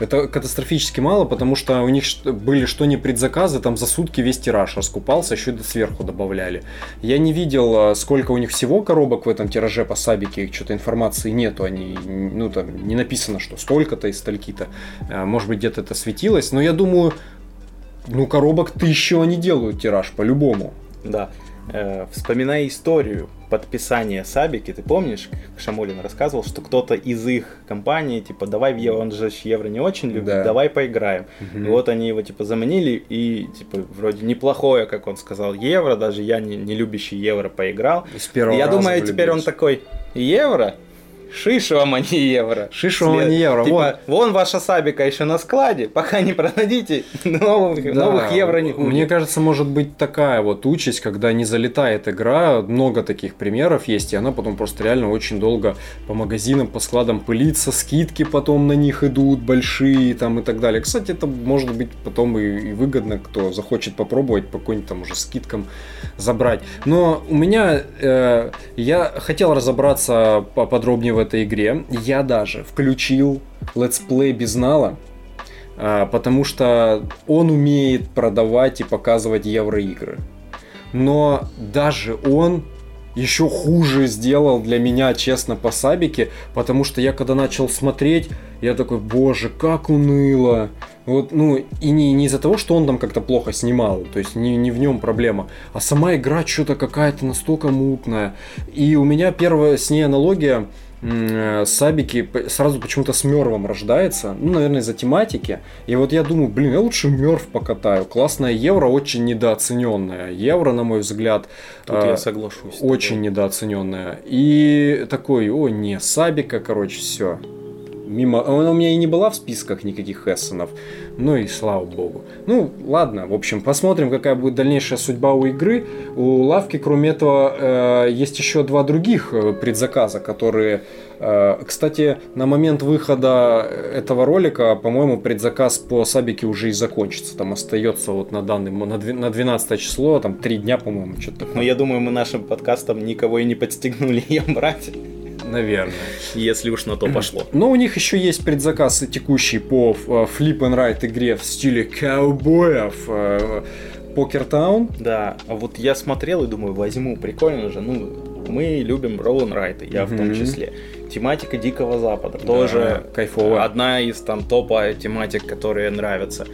[SPEAKER 1] Это катастрофически мало, потому что у них были что не предзаказы, там за сутки весь тираж раскупался, еще и сверху добавляли. Я не видел, а, сколько у них всего коробок в этом тираже по сабике, что-то информации нету, они, ну там не написано, что столько-то и стольки-то. А, Может быть, где-то это светилось, но я думаю, ну коробок тысячу они делают тираж по-любому.
[SPEAKER 2] Да. Э, вспоминая историю подписания Сабики, ты помнишь, как Шамолин рассказывал, что кто-то из их компании, типа, давай в евро, он же евро не очень любит,
[SPEAKER 1] Да.
[SPEAKER 2] давай поиграем.
[SPEAKER 1] Мгм.
[SPEAKER 2] И вот они его, типа, заманили, и, типа, вроде неплохое, как он сказал, евро, даже я, не, не любящий евро, поиграл.
[SPEAKER 1] С первого
[SPEAKER 2] И я думаю, теперь он
[SPEAKER 1] влюбился.
[SPEAKER 2] такой, евро? Шиш вам, а не евро.
[SPEAKER 1] Шиш вам, а не евро,
[SPEAKER 2] Типа, вон ваша Сабика еще на складе, пока не продадите, новых,
[SPEAKER 1] Да,
[SPEAKER 2] новых евро не будет.
[SPEAKER 1] Мне кажется, может быть такая вот участь, когда не залетает игра, много таких примеров есть, и она потом просто реально очень долго по магазинам, по складам пылится, скидки потом на них идут большие там и так далее. Кстати, это может быть потом и, и выгодно, кто захочет попробовать по какой-нибудь там уже скидкам забрать. Но у меня, э, я хотел разобраться поподробнее в этой игре, я даже включил let's play Безнала, а, потому что он умеет продавать и показывать евроигры. Но даже он еще хуже сделал для меня, честно, по Сабике, потому что я когда начал смотреть, я такой, боже, как уныло. Вот, ну, и не, не из-за того, что он там как-то плохо снимал, то есть не, не в нем проблема, а сама игра что-то какая-то настолько мутная. И у меня первая с ней аналогия, Сабики п- сразу почему-то с Мервом рождается, ну, наверное, из-за тематики. И вот я думаю, блин, я лучше Мерв покатаю. Классная евро, очень недооцененная. Евро, на мой взгляд,
[SPEAKER 2] Тут
[SPEAKER 1] э,
[SPEAKER 2] я соглашусь. с тобой.
[SPEAKER 1] очень недооцененная. И такой, о, не, Сабика, короче, все. Мимо. Она у меня и не была в списках никаких Эссенов. Ну и слава богу. Ну, ладно, в общем, посмотрим, какая будет дальнейшая судьба у игры. У лавки, кроме этого, э, есть еще два других э, предзаказа, которые. э, кстати, на момент выхода этого ролика, по-моему, предзаказ по Сабике уже и закончится. Там остается вот на данный на две- на 12 число, там три дня, по-моему, что-то такое.
[SPEAKER 2] Но я думаю, мы нашим подкастом никого и не подстегнули ее брать,
[SPEAKER 1] Наверное.
[SPEAKER 2] если уж на то пошло.
[SPEAKER 1] Но у них еще есть предзаказ текущий по э, Flip and Ride игре в стиле каубоев. Э, Покер Таун?
[SPEAKER 2] Да, а вот я смотрел и думаю, возьму, прикольно же, ну, мы любим Ролан Райта, я в том числе. Тематика Дикого Запада, тоже
[SPEAKER 1] кайфово.
[SPEAKER 2] одна из там топа тематик, которые нравятся.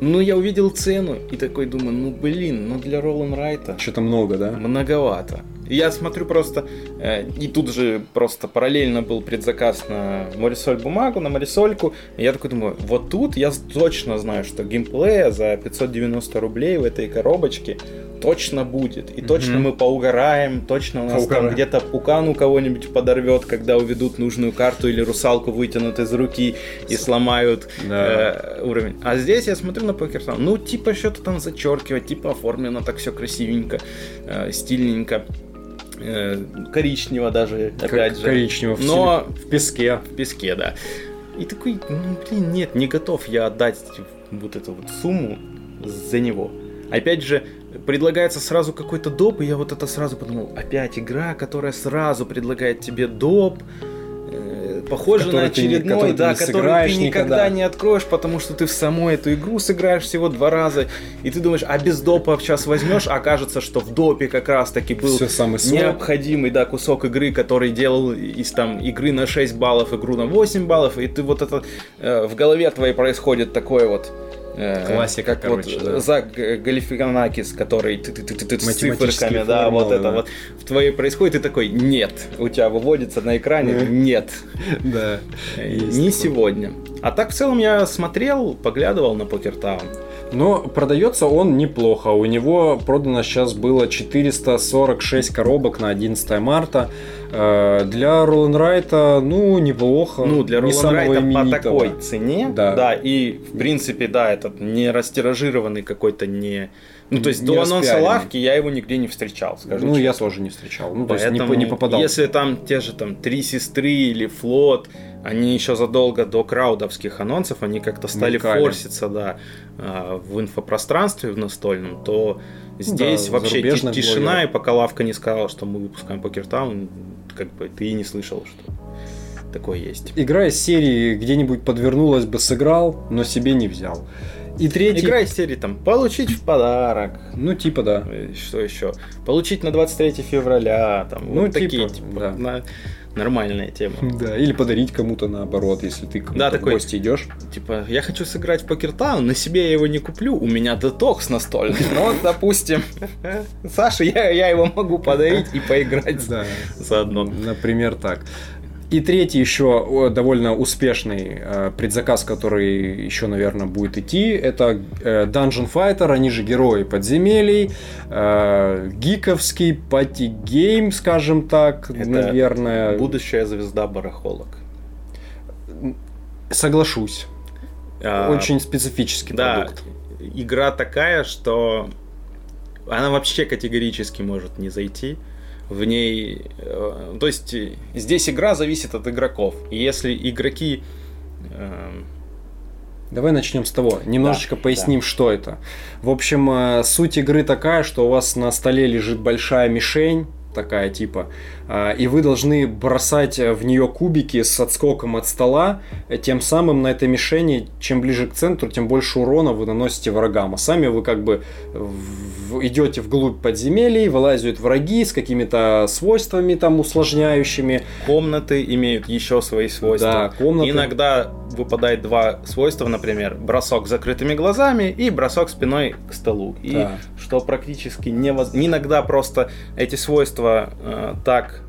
[SPEAKER 2] Ну, я увидел цену и такой думаю, ну, блин, ну для Ролан Райта
[SPEAKER 1] Что-то много, да?
[SPEAKER 2] многовато. Я смотрю просто, э, и тут же просто параллельно был предзаказ на Морисоль бумагу, на Морисольку. И я такой думаю, вот тут я точно знаю, что геймплея за 590 рублей в этой коробочке точно будет. И точно
[SPEAKER 1] Мгм.
[SPEAKER 2] мы поугараем, точно у нас
[SPEAKER 1] Поугараем.
[SPEAKER 2] там где-то пукан у кого-нибудь подорвет, когда уведут нужную карту или русалку вытянут из руки и сломают
[SPEAKER 1] Да.
[SPEAKER 2] э, уровень. А здесь я смотрю на покер Town, ну, типа, что-то там зачеркивать, типа, оформлено так все красивенько, э, стильненько, э, коричнево даже, опять же.
[SPEAKER 1] Коричнево в,
[SPEAKER 2] Но
[SPEAKER 1] в песке.
[SPEAKER 2] в песке, да. И такой, ну, блин, нет, не готов я отдать вот эту вот сумму за него. Опять же, предлагается сразу какой-то доп, и я вот это сразу подумал, опять игра, которая сразу предлагает тебе доп, похоже на очередной,
[SPEAKER 1] ты
[SPEAKER 2] да, который ты никогда
[SPEAKER 1] никогда.
[SPEAKER 2] не откроешь, потому что ты в саму эту игру сыграешь всего два раза, и ты думаешь, а без допа сейчас возьмешь, а окажется, что в допе как раз таки был
[SPEAKER 1] Все самый сок.
[SPEAKER 2] необходимый, да, кусок игры, который делал из там игры на 6 баллов, игру на 8 баллов, и ты вот это э, в голове твоей происходит такое вот
[SPEAKER 1] Классика,
[SPEAKER 2] как
[SPEAKER 1] короче,
[SPEAKER 2] вот
[SPEAKER 1] да.
[SPEAKER 2] Зак Галифианакис, который ты, ты, ты, ты, ты с циферками, да, вот
[SPEAKER 1] формулы,
[SPEAKER 2] это
[SPEAKER 1] да.
[SPEAKER 2] вот в твоей происходит, и такой нет, у тебя выводится на экране нет,
[SPEAKER 1] Да.
[SPEAKER 2] Э, не сегодня. А так в целом я смотрел, поглядывал на Покер Таун.
[SPEAKER 1] Но продается он неплохо. У него продано сейчас было 446 коробок на 11 марта. Э, Для Ролан Райта, ну, неплохо.
[SPEAKER 2] Ну, для Ролан Райта по такой цене,
[SPEAKER 1] Да.
[SPEAKER 2] да. и в принципе, да, этот не растиражированный какой-то не... Ну, то есть
[SPEAKER 1] Не
[SPEAKER 2] до анонса лавки я его нигде не встречал, скажу
[SPEAKER 1] Ну, я
[SPEAKER 2] честно.
[SPEAKER 1] тоже не встречал. Ну, то есть не,
[SPEAKER 2] Поэтому,
[SPEAKER 1] не попадал.
[SPEAKER 2] Если там те же там три сестры или флот, они еще задолго до краудовских анонсов, они как-то стали
[SPEAKER 1] Мелькали.
[SPEAKER 2] форситься, да, а, в инфопространстве в настольном, то здесь
[SPEAKER 1] Да,
[SPEAKER 2] вообще тишина,
[SPEAKER 1] блогеров.
[SPEAKER 2] и пока лавка не сказала, что мы выпускаем Покертаун, как бы ты и не слышал, что такое есть.
[SPEAKER 1] Игра из серии где-нибудь подвернулась бы, сыграл, но себе не взял. И третий...
[SPEAKER 2] Игра из серии там получить в подарок.
[SPEAKER 1] Ну, типа, да.
[SPEAKER 2] э, Что еще? Получить на 23 февраля. Там,
[SPEAKER 1] Ну,
[SPEAKER 2] вот такие,
[SPEAKER 1] типа,
[SPEAKER 2] типа,
[SPEAKER 1] да.
[SPEAKER 2] на- нормальная тема.
[SPEAKER 1] Да, или подарить кому-то наоборот, если ты кому-то
[SPEAKER 2] Да,
[SPEAKER 1] в
[SPEAKER 2] такой-
[SPEAKER 1] гости идешь.
[SPEAKER 2] Типа, я хочу сыграть в Покертаун, на себе я его не куплю, у меня детокс настольный. Ну, вот, допустим, Саша, я, я его могу подарить и поиграть заодно.
[SPEAKER 1] Например, так. И третий еще довольно успешный э, предзаказ, который еще, наверное, будет идти, это э, Dungeon Fighter, они же герои подземелий, э, гиковский party game, скажем так,
[SPEAKER 2] Это
[SPEAKER 1] наверное.
[SPEAKER 2] Будущая звезда барахолок.
[SPEAKER 1] Соглашусь.
[SPEAKER 2] А,
[SPEAKER 1] Очень специфический
[SPEAKER 2] Да,
[SPEAKER 1] продукт.
[SPEAKER 2] игра такая, что она вообще категорически может не зайти. В ней, э, то есть здесь игра зависит от игроков. И если игроки э,
[SPEAKER 1] Давай начнем с того. Немножечко
[SPEAKER 2] Да,
[SPEAKER 1] поясним, что это. В общем, э, суть игры такая, что у вас на столе лежит большая мишень, такая типа, э, и вы должны бросать в нее кубики с отскоком от стола, тем самым на этой мишени, чем ближе к центру, тем больше урона вы наносите врагам. А сами вы как бы в- идете вглубь подземелий, вылазят враги с какими-то свойствами там усложняющими.
[SPEAKER 2] комнаты имеют еще свои свойства.
[SPEAKER 1] Да, комнаты.
[SPEAKER 2] Иногда выпадает два свойства, например, бросок с закрытыми глазами и бросок спиной к столу. И
[SPEAKER 1] Да.
[SPEAKER 2] Что практически невозможно. Иногда просто эти свойства э, так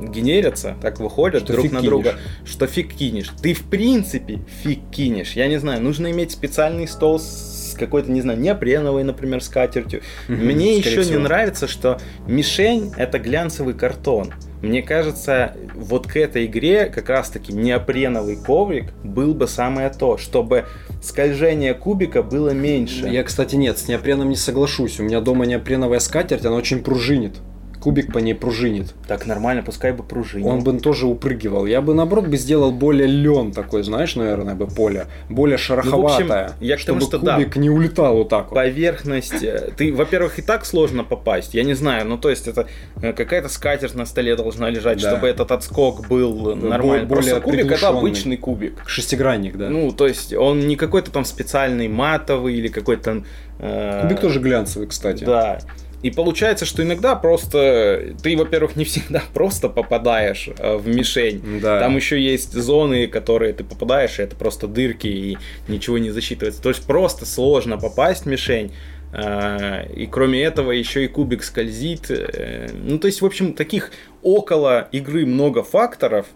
[SPEAKER 2] генерятся, так выходят
[SPEAKER 1] Что
[SPEAKER 2] друг на
[SPEAKER 1] кинешь.
[SPEAKER 2] друга, что фиг кинешь. Ты в принципе фиг кинешь. Я не знаю, нужно иметь специальный стол с какой-то, не знаю, неопреновой, например, скатертью.
[SPEAKER 1] Мгм,
[SPEAKER 2] Мне еще
[SPEAKER 1] всего.
[SPEAKER 2] не нравится, что мишень это глянцевый картон. Мне кажется, вот к этой игре как раз-таки неопреновый коврик был бы самое то, чтобы скольжение кубика было меньше.
[SPEAKER 1] Я, кстати, нет, с неопреном не соглашусь. У меня дома неопреновая скатерть, она очень пружинит. Кубик по ней пружинит.
[SPEAKER 2] Так нормально, пускай бы пружинил.
[SPEAKER 1] Он бы тоже упрыгивал. Я бы, наоборот, бы сделал более лен такой, знаешь, наверное, бы поле. Более шероховатое.
[SPEAKER 2] Ну, в общем, я к тому,
[SPEAKER 1] чтобы
[SPEAKER 2] что да.
[SPEAKER 1] кубик не улетал вот так вот.
[SPEAKER 2] Поверхность. э, Ты, во-первых, и так сложно попасть. Я не знаю, ну то есть это э, какая-то скатерть на столе должна лежать,
[SPEAKER 1] Да.
[SPEAKER 2] чтобы этот отскок был нормальный.
[SPEAKER 1] более
[SPEAKER 2] Просто кубик это обычный кубик.
[SPEAKER 1] Шестигранник, да.
[SPEAKER 2] Ну, то есть он не какой-то там специальный матовый или какой-то... э,
[SPEAKER 1] кубик тоже глянцевый, кстати.
[SPEAKER 2] Да. И получается, что иногда просто ты, во-первых, не всегда просто попадаешь э, в мишень.
[SPEAKER 1] Да.
[SPEAKER 2] Там еще есть зоны, которые ты попадаешь, и это просто дырки, и ничего не засчитывается. То есть просто сложно попасть в мишень. Э, И кроме этого еще и кубик скользит. Э, Ну, то есть, в общем, таких около игры много факторов,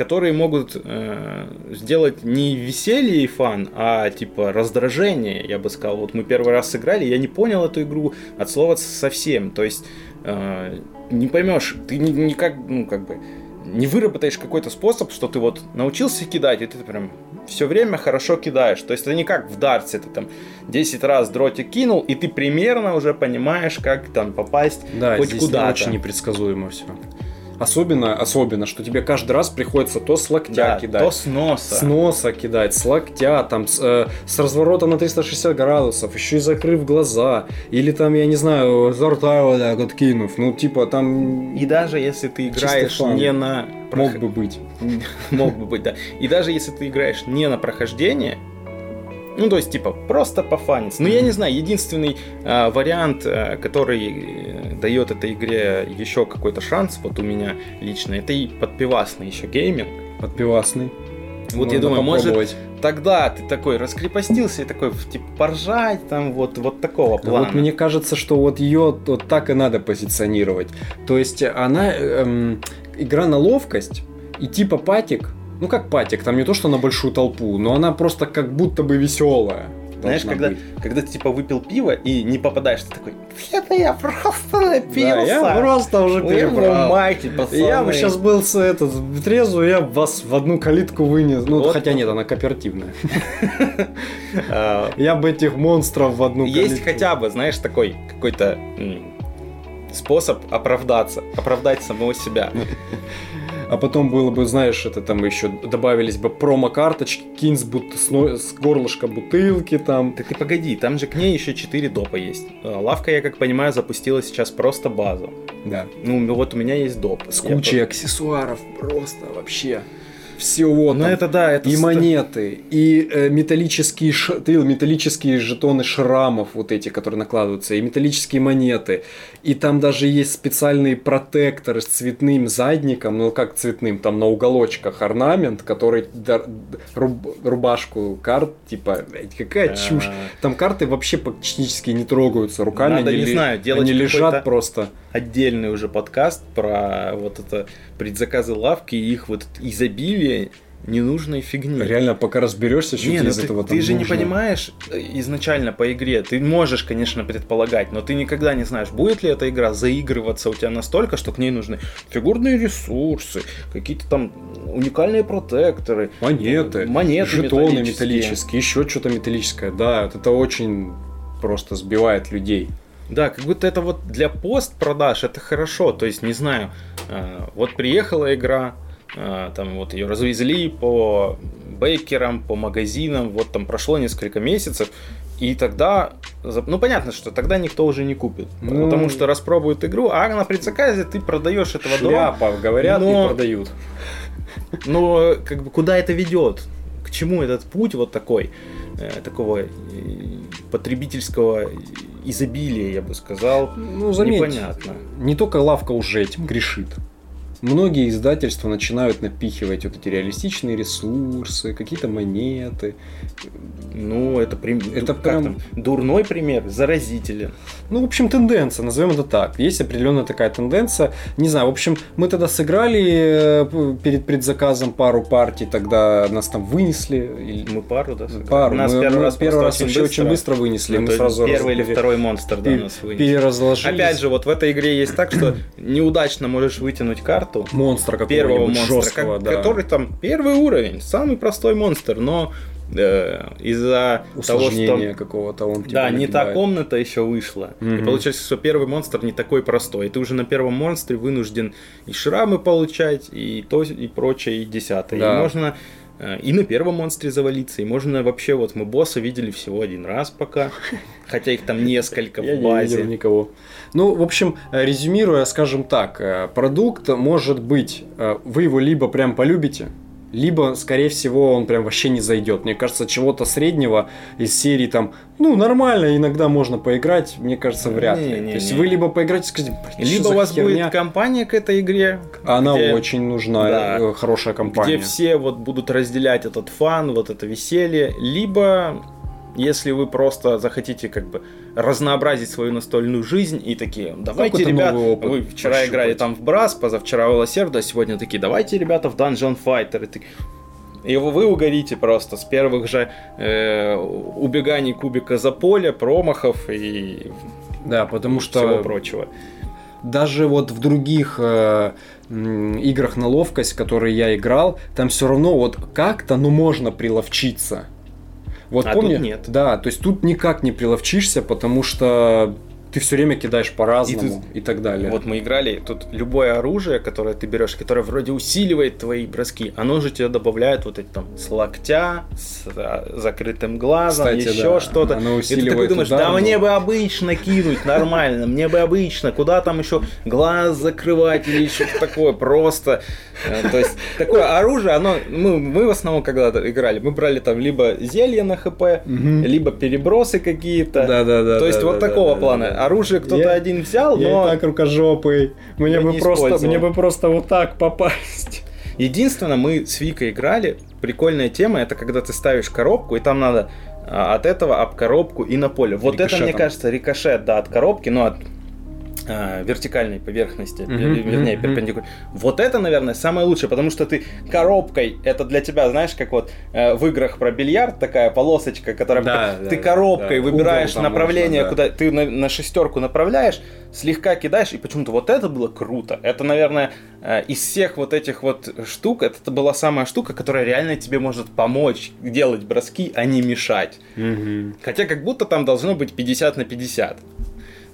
[SPEAKER 2] которые могут э, сделать не веселье и фан, а типа раздражение, я бы сказал. Вот мы первый раз сыграли, я не понял эту игру от слова совсем. То есть э, не поймешь, ты ни- никак, ну как бы не выработаешь какой-то способ, что ты вот научился кидать, и ты прям все время хорошо кидаешь. То есть это не как в дартсе, ты там 10 раз дротик кинул, и ты примерно уже понимаешь, как там попасть
[SPEAKER 1] Да,
[SPEAKER 2] хоть куда-то.
[SPEAKER 1] очень непредсказуемо все. Особенно, особенно, что тебе каждый раз приходится то с локтя
[SPEAKER 2] Да,
[SPEAKER 1] кидать,
[SPEAKER 2] то с носа.
[SPEAKER 1] с носа кидать, с локтя, там, с, э, с разворота на 360 градусов, еще и закрыв глаза, или там, я не знаю, за рта вот так вот кинув, ну, типа, там
[SPEAKER 2] И даже если ты играешь не на...
[SPEAKER 1] мог бы быть.
[SPEAKER 2] Мог бы быть, да. И даже если ты играешь не на прохождение, ну, то есть, типа, просто пофаниться. Ну, я не знаю, единственный э, вариант, э, который дает этой игре еще какой-то шанс, вот у меня лично, это и подпивасный еще гейминг.
[SPEAKER 1] Подпивасный.
[SPEAKER 2] Вот я
[SPEAKER 1] Можно
[SPEAKER 2] думаю, может,
[SPEAKER 1] попробовать.
[SPEAKER 2] тогда ты такой раскрепостился и такой, типа, поржать там, вот, вот такого плана.
[SPEAKER 1] Вот мне кажется, что вот ее вот так и надо позиционировать. То есть она эм, игра на ловкость и типа патик. Ну как патик, там не то, что на большую толпу, но она просто как будто бы веселая.
[SPEAKER 2] Знаешь, когда,
[SPEAKER 1] быть.
[SPEAKER 2] когда ты, типа, выпил пиво и не попадаешь, ты такой, это я просто напился.
[SPEAKER 1] Да, я просто уже перебрал.
[SPEAKER 2] майте, пацаны.
[SPEAKER 1] Я бы сейчас был с этот трезвый, я вас в одну калитку вынес. Ну,
[SPEAKER 2] Вот.
[SPEAKER 1] хотя нет, она кооперативная.
[SPEAKER 2] А,
[SPEAKER 1] Я бы этих монстров в одну
[SPEAKER 2] Есть
[SPEAKER 1] калитку.
[SPEAKER 2] хотя бы, знаешь, такой какой-то способ оправдаться, оправдать самого себя.
[SPEAKER 1] А потом было бы, знаешь, это там еще добавились бы промо-карточки, кинь с, бут- с горлышка бутылки там.
[SPEAKER 2] Так ты погоди, там же к ней еще 4 допа есть. А, Лавка, я как понимаю, запустила сейчас просто базу.
[SPEAKER 1] Да.
[SPEAKER 2] Ну, вот у меня есть доп.
[SPEAKER 1] С
[SPEAKER 2] Я
[SPEAKER 1] кучей аксессуаров просто вообще. Всего
[SPEAKER 2] Ну это да, это
[SPEAKER 1] и монеты, и э, металлические, ш... ты- металлические жетоны шрамов, вот эти, которые накладываются, и металлические монеты. И там даже есть специальные протекторы с цветным задником, ну как цветным, там на уголочках орнамент, который дар- руб- рубашку карт, типа, какая чушь.
[SPEAKER 2] А,
[SPEAKER 1] Там карты вообще практически не трогаются руками,
[SPEAKER 2] Надо,
[SPEAKER 1] они,
[SPEAKER 2] не знаю, делать
[SPEAKER 1] они лежат просто.
[SPEAKER 2] Отдельный уже подкаст про вот это предзаказы лавки и их вот изобилие ненужной фигни.
[SPEAKER 1] Реально, пока разберешься, что
[SPEAKER 2] Не,
[SPEAKER 1] тебе
[SPEAKER 2] ну
[SPEAKER 1] из
[SPEAKER 2] ты,
[SPEAKER 1] этого
[SPEAKER 2] ты
[SPEAKER 1] там
[SPEAKER 2] же не
[SPEAKER 1] нужно.
[SPEAKER 2] понимаешь э, изначально по игре. Ты можешь, конечно, предполагать, но ты никогда не знаешь, будет ли эта игра заигрываться у тебя настолько, что к ней нужны фигурные ресурсы, какие-то там уникальные протекторы,
[SPEAKER 1] Монеты,
[SPEAKER 2] монеты
[SPEAKER 1] жетоны
[SPEAKER 2] металлические.
[SPEAKER 1] металлические, еще что-то металлическое. Да, это очень просто сбивает людей.
[SPEAKER 2] Да, как будто это вот для пост-продаж это хорошо. То есть, не знаю, э, вот приехала игра, там вот ее развезли по бейкерам, по магазинам, вот там прошло несколько месяцев, и тогда, ну понятно, что тогда никто уже не купит,
[SPEAKER 1] Ну.
[SPEAKER 2] потому что распробуют игру, а на предзаказе ты продаешь этого дома,
[SPEAKER 1] Шляпа, говорят
[SPEAKER 2] но-
[SPEAKER 1] и продают.
[SPEAKER 2] но как бы куда это ведет? К чему этот путь вот такой, э, такого э, потребительского изобилия, я бы сказал,
[SPEAKER 1] Ну, заметь,
[SPEAKER 2] непонятно.
[SPEAKER 1] не только лавка уже этим грешит. Многие издательства начинают напихивать вот эти реалистичные ресурсы, какие-то монеты.
[SPEAKER 2] Ну, это, прям,
[SPEAKER 1] Это прям-
[SPEAKER 2] там, дурной пример, заразителен.
[SPEAKER 1] Ну, в общем, тенденция, назовем это так. Есть определенная такая тенденция. Не знаю, в общем, мы тогда сыграли э, перед предзаказом пару партий, тогда нас там вынесли. или-
[SPEAKER 2] Мы пару, да, сыграли?
[SPEAKER 1] Пару.
[SPEAKER 2] Нас
[SPEAKER 1] мы,
[SPEAKER 2] первый
[SPEAKER 1] мы
[SPEAKER 2] раз,
[SPEAKER 1] первый раз
[SPEAKER 2] просто
[SPEAKER 1] вообще очень быстро вынесли.
[SPEAKER 2] Ну,
[SPEAKER 1] мы сразу
[SPEAKER 2] первый или
[SPEAKER 1] раз-
[SPEAKER 2] второй монстр, да, нас вынес.
[SPEAKER 1] переразложились.
[SPEAKER 2] Опять же, вот в этой игре есть так, что неудачно можешь вытянуть карту
[SPEAKER 1] монстра
[SPEAKER 2] первого монстра,
[SPEAKER 1] жесткого,
[SPEAKER 2] как-
[SPEAKER 1] да.
[SPEAKER 2] который там первый уровень, самый простой монстр, но э, из-за того, что...
[SPEAKER 1] какого-то он
[SPEAKER 2] Да, не та комната еще вышла. Угу. И получается, что первый монстр не такой простой. И ты уже на первом монстре вынужден и шрамы получать, и то, и прочее, и десятое. Да. И можно Э, и на первом монстре завалиться, и можно вообще, вот мы босса видели всего один раз пока, хотя их там несколько в базе.
[SPEAKER 1] Я не никого. Ну, в общем, э, резюмируя, скажем так, э, продукт может быть, вы его либо прям полюбите, либо, скорее всего, он прям вообще не зайдет. Мне кажется, чего-то среднего из серии там, ну, нормально, иногда можно поиграть, мне кажется, вряд ли. Не, То есть не. вы либо поиграете, скажете,
[SPEAKER 2] либо у вас херня? будет компания к этой игре.
[SPEAKER 1] Она где, очень нужна, да, э, хорошая компания.
[SPEAKER 2] Где все вот будут разделять этот фан, вот это веселье, либо если вы просто захотите как бы разнообразить свою настольную жизнь и такие, давайте, ребят, вы вчера пощупать. играли там в Брас, позавчера в Лосердо, сегодня такие, давайте, ребята, в Dungeon Fighter. И, ты... и вы угорите просто с первых же э, убеганий кубика за поле, промахов и
[SPEAKER 1] да, потому что
[SPEAKER 2] всего прочего.
[SPEAKER 1] Даже вот в других э, играх на ловкость, которые я играл, там все равно вот как-то, ну, можно приловчиться. Вот а помни, тут нет. Да, то есть тут никак не приловчишься, потому что ты все время кидаешь по-разному и, и так далее.
[SPEAKER 2] Вот мы играли, тут любое оружие, которое ты берешь, которое вроде усиливает твои броски, оно же тебе добавляет вот эти там с локтя, с а, закрытым глазом, Кстати, еще да, что-то. Оно усиливает и ты такой думаешь, удар, да но... мне бы обычно кинуть нормально, мне бы обычно, куда там еще глаз закрывать или еще такое, просто. Э, то есть такое оружие, оно, мы, мы в основном когда играли, мы брали там либо зелье на хп, либо перебросы какие-то.
[SPEAKER 1] Да, да, да.
[SPEAKER 2] То есть вот такого плана оружие кто-то я, один взял,
[SPEAKER 1] я
[SPEAKER 2] но...
[SPEAKER 1] Я так рукожопый. Мне бы, просто, мне бы просто вот так попасть.
[SPEAKER 2] Единственное, мы с Викой играли. Прикольная тема, это когда ты ставишь коробку, и там надо а, от этого об коробку и на поле. Вот Рикошетом. это, мне кажется, рикошет, да, от коробки, но от вертикальной поверхности, mm-hmm, вернее, mm-hmm. перпендикулярной. Вот это, наверное, самое лучшее, потому что ты коробкой, это для тебя, знаешь, как вот э, в играх про бильярд такая полосочка, которая да, ты да, коробкой да, выбираешь направление, можно, да. куда ты на, на шестерку направляешь, слегка кидаешь, и почему-то вот это было круто. Это, наверное, э, из всех вот этих вот штук, это была самая штука, которая реально тебе может помочь делать броски, а не мешать. Mm-hmm. Хотя как будто там должно быть 50 на 50.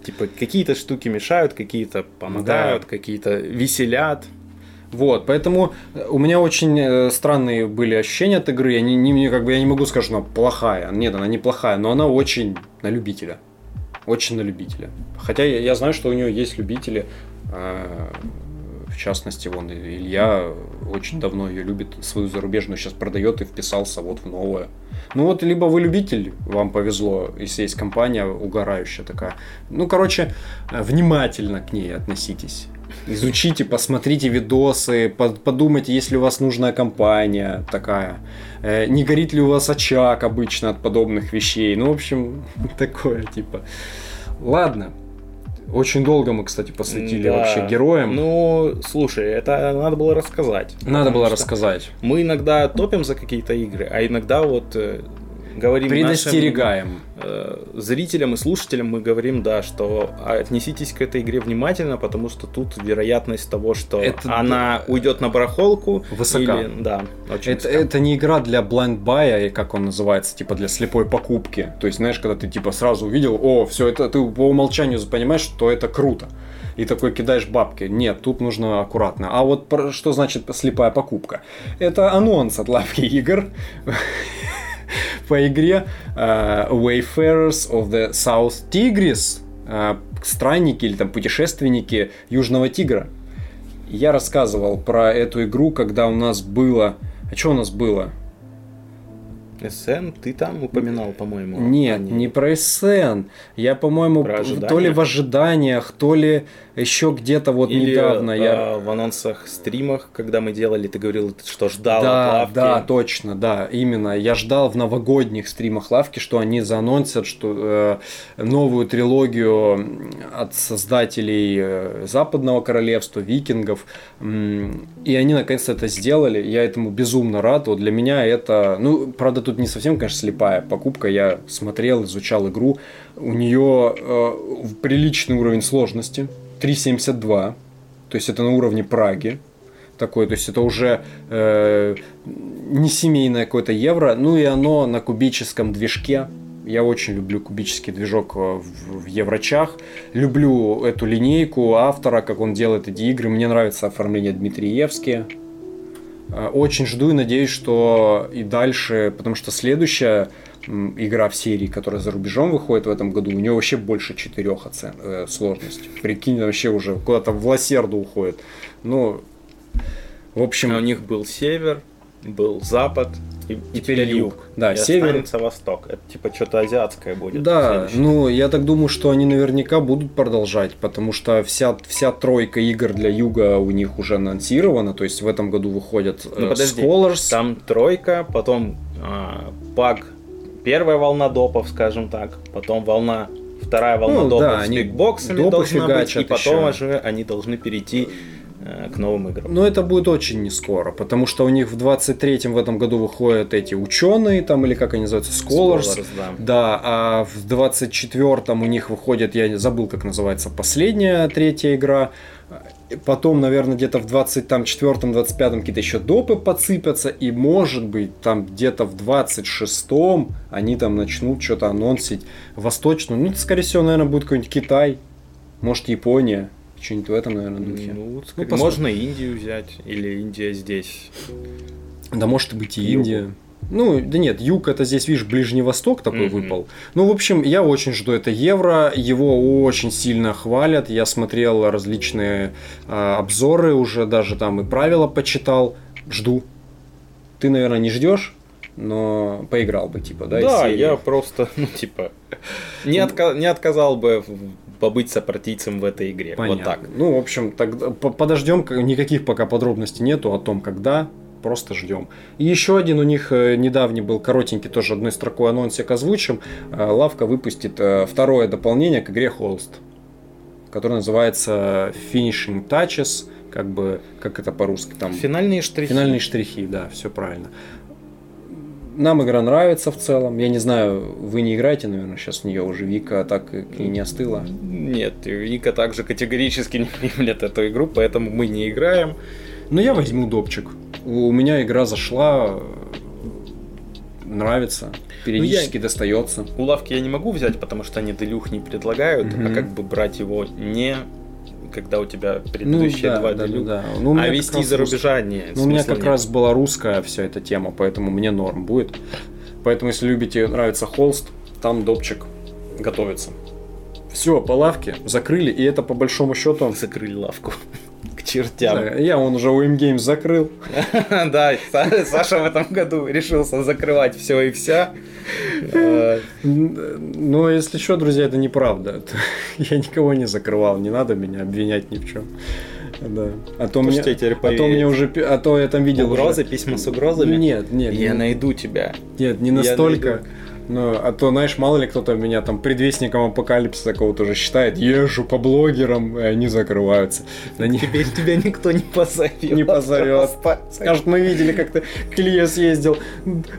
[SPEAKER 2] Типа какие-то штуки мешают, какие-то помогают, да. какие-то веселят.
[SPEAKER 1] Вот, поэтому э, у меня очень э, странные были ощущения от игры. Я не, не, как бы я не могу сказать, что она плохая. Нет, она не плохая, но она очень на любителя. Очень на любителя. Хотя я, я знаю, что у нее есть любители. Э, в частности, вон Илья очень давно ее любит, свою зарубежную сейчас продает и вписался вот в новое. Ну вот, либо вы любитель, вам повезло, если есть компания угорающая такая. Ну, короче, э, внимательно к ней относитесь. Изучите, посмотрите видосы, подумайте, если у вас нужная компания такая. Э, не горит ли у вас очаг обычно от подобных вещей. Ну, в общем, такое типа. Ладно, очень долго мы, кстати, посвятили да. вообще героям.
[SPEAKER 2] Ну, слушай, это надо было рассказать.
[SPEAKER 1] Надо было рассказать.
[SPEAKER 2] Мы иногда топим за какие-то игры, а иногда вот э, говорим
[SPEAKER 1] Предостерегаем.
[SPEAKER 2] Нашим, э, зрителям и слушателям мы говорим, да, что отнеситесь к этой игре внимательно, потому что тут вероятность того, что это, она уйдет на барахолку.
[SPEAKER 1] Высока.
[SPEAKER 2] Или, да,
[SPEAKER 1] очень это, это не игра для blind buy, как он называется, типа для слепой покупки. То есть, знаешь, когда ты типа сразу увидел, о, все это, ты по умолчанию понимаешь, что это круто и такой кидаешь бабки. Нет, тут нужно аккуратно. А вот что значит слепая покупка? Это анонс от лавки игр по игре uh, Wayfarers of the South Tigris, uh, странники или там путешественники Южного Тигра. Я рассказывал про эту игру, когда у нас было... А что у нас было?
[SPEAKER 2] СН ты там упоминал, по-моему?
[SPEAKER 1] Нет, не... не про СН. Я, по-моему, то ли в ожиданиях, то ли еще где-то вот
[SPEAKER 2] Или,
[SPEAKER 1] недавно.
[SPEAKER 2] Э,
[SPEAKER 1] я...
[SPEAKER 2] в анонсах, стримах, когда мы делали, ты говорил, что ждал
[SPEAKER 1] да,
[SPEAKER 2] от лавки.
[SPEAKER 1] Да, точно, да, именно. Я ждал в новогодних стримах лавки, что они заанонсят что, э, новую трилогию от создателей э, Западного Королевства, викингов. И они наконец-то это сделали. Я этому безумно рад. Вот для меня это, ну, правда, тут не совсем, конечно, слепая покупка. Я смотрел, изучал игру. У нее э, приличный уровень сложности. 3.72. То есть это на уровне Праги. такой, то есть это уже э, не семейное какое-то евро, ну и оно на кубическом движке. Я очень люблю кубический движок э, в, в Еврочах. Люблю эту линейку автора, как он делает эти игры. Мне нравится оформление Дмитриевские. Э, очень жду и надеюсь, что и дальше, потому что следующая игра в серии, которая за рубежом выходит в этом году, у нее вообще больше четырех оцен э, сложности. Прикинь, вообще уже куда-то в лосерду уходит. Ну, в общем...
[SPEAKER 2] А у них был север, был запад, и
[SPEAKER 1] теперь юг. юг. Да,
[SPEAKER 2] и север. останется восток. Это типа что-то азиатское будет.
[SPEAKER 1] Да, ну я так думаю, что они наверняка будут продолжать, потому что вся, вся тройка игр для юга у них уже анонсирована, то есть в этом году выходят
[SPEAKER 2] ну, подожди, Scholars. Там тройка, потом а, пак, первая волна допов, скажем так, потом волна вторая волна ну, допов да, с бигбоксами должна быть, и потом еще. уже они должны перейти Э, к новым играм.
[SPEAKER 1] Но это будет очень не скоро, потому что у них в 23-м в этом году выходят эти ученые, там, или как они называются, Scholars. Scholars да. да, а в 24-м у них выходит, я забыл, как называется, последняя третья игра. Потом, наверное, где-то в 24-м, 25-м какие-то еще допы подсыпятся, и может быть там где-то в 26-м они там начнут что-то анонсить восточную. Ну, скорее всего, наверное, будет какой-нибудь Китай, может, Япония. Что-нибудь в этом, наверное, духе.
[SPEAKER 2] Ну, ну можно Индию взять, или Индия здесь.
[SPEAKER 1] Да может быть и Югу. Индия. Ну, да нет, юг это здесь, видишь, Ближний Восток такой mm-hmm. выпал. Ну, в общем, я очень жду это евро. Его очень сильно хвалят. Я смотрел различные э, обзоры уже, даже там и правила почитал. Жду. Ты, наверное, не ждешь, но поиграл бы, типа, да?
[SPEAKER 2] Да, я просто, ну, типа, не, отка- не отказал бы побыть сопартийцем в этой игре.
[SPEAKER 1] Понятно.
[SPEAKER 2] Вот так.
[SPEAKER 1] Ну, в общем, тогда подождем, никаких пока подробностей нету о том, когда, просто ждем. И еще один у них э, недавний был коротенький, тоже одной строкой анонсик озвучим. Э, Лавка выпустит э, второе дополнение к игре Холст, которое называется Finishing Touches, как бы, как это по-русски там?
[SPEAKER 2] Финальные штрихи.
[SPEAKER 1] Финальные штрихи, да, все правильно. Нам игра нравится в целом. Я не знаю, вы не играете, наверное, сейчас в нее уже. Вика так и не остыла.
[SPEAKER 2] Нет, Вика также категорически не примет эту игру, поэтому мы не играем.
[SPEAKER 1] Но я возьму допчик. У меня игра зашла, нравится, периодически ну, я... достается.
[SPEAKER 2] У лавки я не могу взять, потому что они делюх не предлагают, mm-hmm. а как бы брать его не когда у тебя предыдущие ну, да, два да, делюк. Да, да. Ну, а вести из-за рубежа нет.
[SPEAKER 1] Ну, у меня как нет. раз была русская вся эта тема, поэтому мне норм будет. Поэтому, если любите, нравится холст, там допчик готовится. Все, по лавке закрыли, и это по большому счету...
[SPEAKER 2] Закрыли лавку чертям. Да,
[SPEAKER 1] я он уже у Games закрыл.
[SPEAKER 2] Да, Саша в этом году решился закрывать все и вся.
[SPEAKER 1] Но если что, друзья, это неправда. Я никого не закрывал, не надо меня обвинять ни в чем. Да. А то, мне, а то мне уже, а то я там видел
[SPEAKER 2] угрозы, уже... письма с угрозами.
[SPEAKER 1] Нет, нет.
[SPEAKER 2] Я не... найду тебя.
[SPEAKER 1] Нет, не настолько. Ну, а то, знаешь, мало ли кто-то меня там предвестником апокалипсиса какого-то уже считает, езжу по блогерам, и они закрываются.
[SPEAKER 2] Да не... Теперь тебя никто не позовет.
[SPEAKER 1] Не позовет. Скажут, мы видели, как ты к Илье съездил,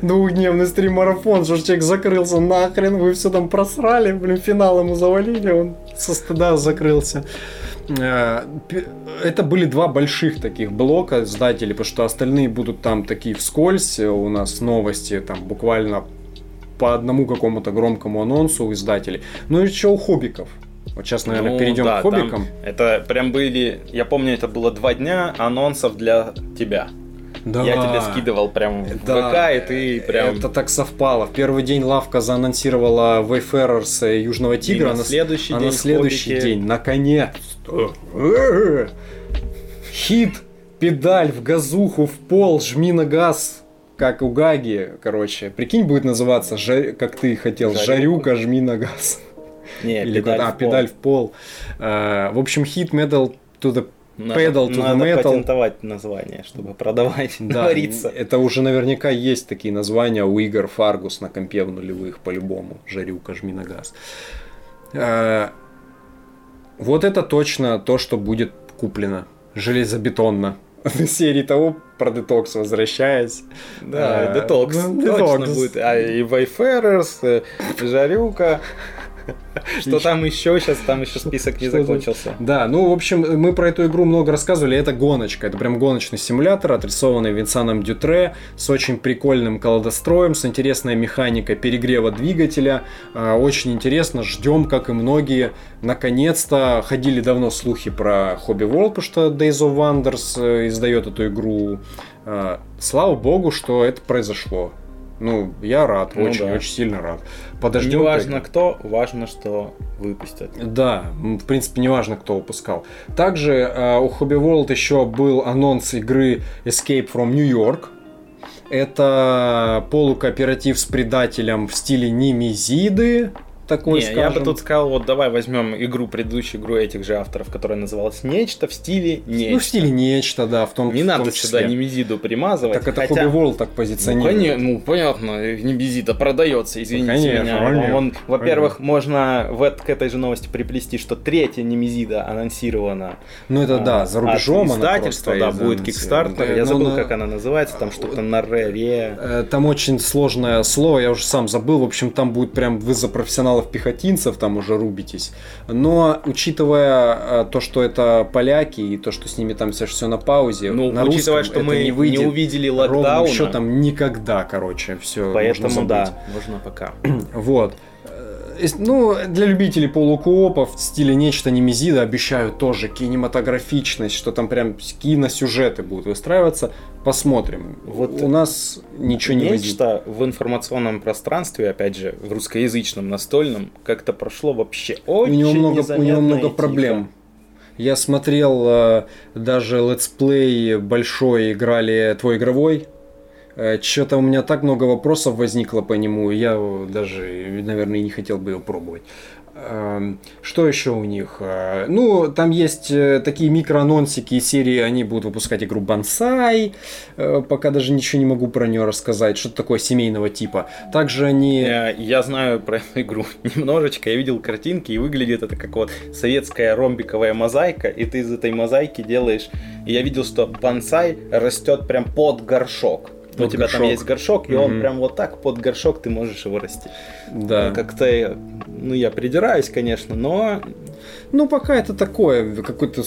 [SPEAKER 1] двухдневный стрим-марафон, что человек закрылся, нахрен, вы все там просрали, блин, финал ему завалили, он со стыда закрылся э, это были два больших таких блока издателей, потому что остальные будут там такие вскользь, у нас новости там буквально по одному какому-то громкому анонсу у издателей. Ну и еще у хоббиков. Вот сейчас, наверное, ну, перейдем да, к хоббикам.
[SPEAKER 2] это прям были, я помню, это было два дня анонсов для тебя. Да. Я тебе скидывал прям в да, ВК, и ты прям...
[SPEAKER 1] Это так совпало. В первый день лавка заанонсировала Wayfarers Южного Тигра,
[SPEAKER 2] и на следующий а
[SPEAKER 1] день, на следующий хоббики... день, наконец Хит, педаль в газуху, в пол, жми на газ как у Гаги, короче. Прикинь, будет называться, жар... как ты хотел, Жарюка, жми на газ.
[SPEAKER 2] Не, Или педаль,
[SPEAKER 1] а, в педаль в пол. Uh, в общем, hit metal to the
[SPEAKER 2] надо, pedal to надо the metal. патентовать название, чтобы продавать, да, говорится.
[SPEAKER 1] Это уже наверняка есть такие названия у игр Фаргус на компе в нулевых, по-любому. Жарюка, жми на газ. Uh, вот это точно то, что будет куплено. Железобетонно. серии того про детокс возвращаясь.
[SPEAKER 2] Да, детокс. Ну, точно будет. А и Wayfarers, э, Жарюка. Что там еще? Сейчас там еще список не закончился.
[SPEAKER 1] Да, ну, в общем, мы про эту игру много рассказывали. Это гоночка. Это прям гоночный симулятор, отрисованный Винсаном Дютре, с очень прикольным колодостроем, с интересной механикой перегрева двигателя. А, очень интересно. Ждем, как и многие. Наконец-то ходили давно слухи про Hobby World, потому что Days of Wonders э, издает эту игру. А, слава богу, что это произошло. Ну, я рад,
[SPEAKER 2] Ну
[SPEAKER 1] очень,
[SPEAKER 2] да.
[SPEAKER 1] очень сильно рад.
[SPEAKER 2] Не
[SPEAKER 1] Подождем.
[SPEAKER 2] важно кто, важно, что выпустят.
[SPEAKER 1] Да, в принципе, неважно, кто выпускал. Также э, у Hobby World еще был анонс игры Escape from New York. Это полукооператив с предателем в стиле Немезиды. Такой,
[SPEAKER 2] Не,
[SPEAKER 1] скажем.
[SPEAKER 2] я бы тут сказал, вот давай возьмем игру, предыдущую игру этих же авторов, которая называлась «Нечто» в стиле «Нечто».
[SPEAKER 1] Ну, в стиле нечто, да, в том
[SPEAKER 2] Не
[SPEAKER 1] в
[SPEAKER 2] надо
[SPEAKER 1] том
[SPEAKER 2] сюда
[SPEAKER 1] числе.
[SPEAKER 2] Немезиду примазывать.
[SPEAKER 1] Так это
[SPEAKER 2] хотя-
[SPEAKER 1] Hobby World так
[SPEAKER 2] Ну,
[SPEAKER 1] позиционирует.
[SPEAKER 2] коне- ну, понятно, Немезида продается, извините
[SPEAKER 1] Конечно,
[SPEAKER 2] меня.
[SPEAKER 1] конечно,
[SPEAKER 2] Он, во-первых, можно в эт- к этой же новости приплести, что третья Немезида анонсирована.
[SPEAKER 1] Ну, это да,
[SPEAKER 2] а,
[SPEAKER 1] за рубежом
[SPEAKER 2] от
[SPEAKER 1] она
[SPEAKER 2] издательства,
[SPEAKER 1] просто
[SPEAKER 2] да, будет Kickstarter.
[SPEAKER 1] да,
[SPEAKER 2] Я
[SPEAKER 1] ну,
[SPEAKER 2] забыл,
[SPEAKER 1] на-
[SPEAKER 2] как она называется, там что-то на ре.
[SPEAKER 1] Э, Там очень сложное слово, я уже сам забыл. В общем, там будет прям вы за профессионалов-пехотинцев там уже рубитесь. Но учитывая э, то, что это поляки и то, что с ними там все, все на паузе,
[SPEAKER 2] Ну,
[SPEAKER 1] на
[SPEAKER 2] учитывая,
[SPEAKER 1] русском
[SPEAKER 2] что мы
[SPEAKER 1] не
[SPEAKER 2] не,
[SPEAKER 1] выйдет
[SPEAKER 2] увидели
[SPEAKER 1] ровным
[SPEAKER 2] локдауна,
[SPEAKER 1] счетом никогда, короче, все.
[SPEAKER 2] поэтому да, можно пока.
[SPEAKER 1] Вот. Ну, для любителей полукоопов в стиле нечто немезида обещают тоже кинематографичность, что там прям киносюжеты будут выстраиваться. Посмотрим.
[SPEAKER 2] Вот
[SPEAKER 1] у нас ничего не выйдет.
[SPEAKER 2] Нечто в информационном пространстве, опять же, в русскоязычном настольном, как-то прошло вообще
[SPEAKER 1] У
[SPEAKER 2] очень
[SPEAKER 1] него много, у него много проблем. Я смотрел э, даже летсплей большой играли твой игровой. Что-то у меня так много вопросов возникло по нему, я э, даже, наверное, не хотел бы его пробовать. Эм, Что еще у них? Э, Ну, там есть э, такие микроанонсики из серии, они будут выпускать игру Бонсай, э, пока даже ничего не могу про нее рассказать, что-то такое семейного типа. Также они...
[SPEAKER 2] Я, я знаю про эту игру немножечко, я видел картинки, и выглядит это как вот советская ромбиковая мозаика, и ты из этой мозаики делаешь... И я видел, что бонсай растет прям под горшок. У
[SPEAKER 1] Под
[SPEAKER 2] тебя там
[SPEAKER 1] горшок.
[SPEAKER 2] есть горшок, и он
[SPEAKER 1] Мгм.
[SPEAKER 2] прям вот так под горшок ты можешь его растить.
[SPEAKER 1] Да.
[SPEAKER 2] Как-то, ну я придираюсь, конечно, но
[SPEAKER 1] Ну, пока это такое, какой-то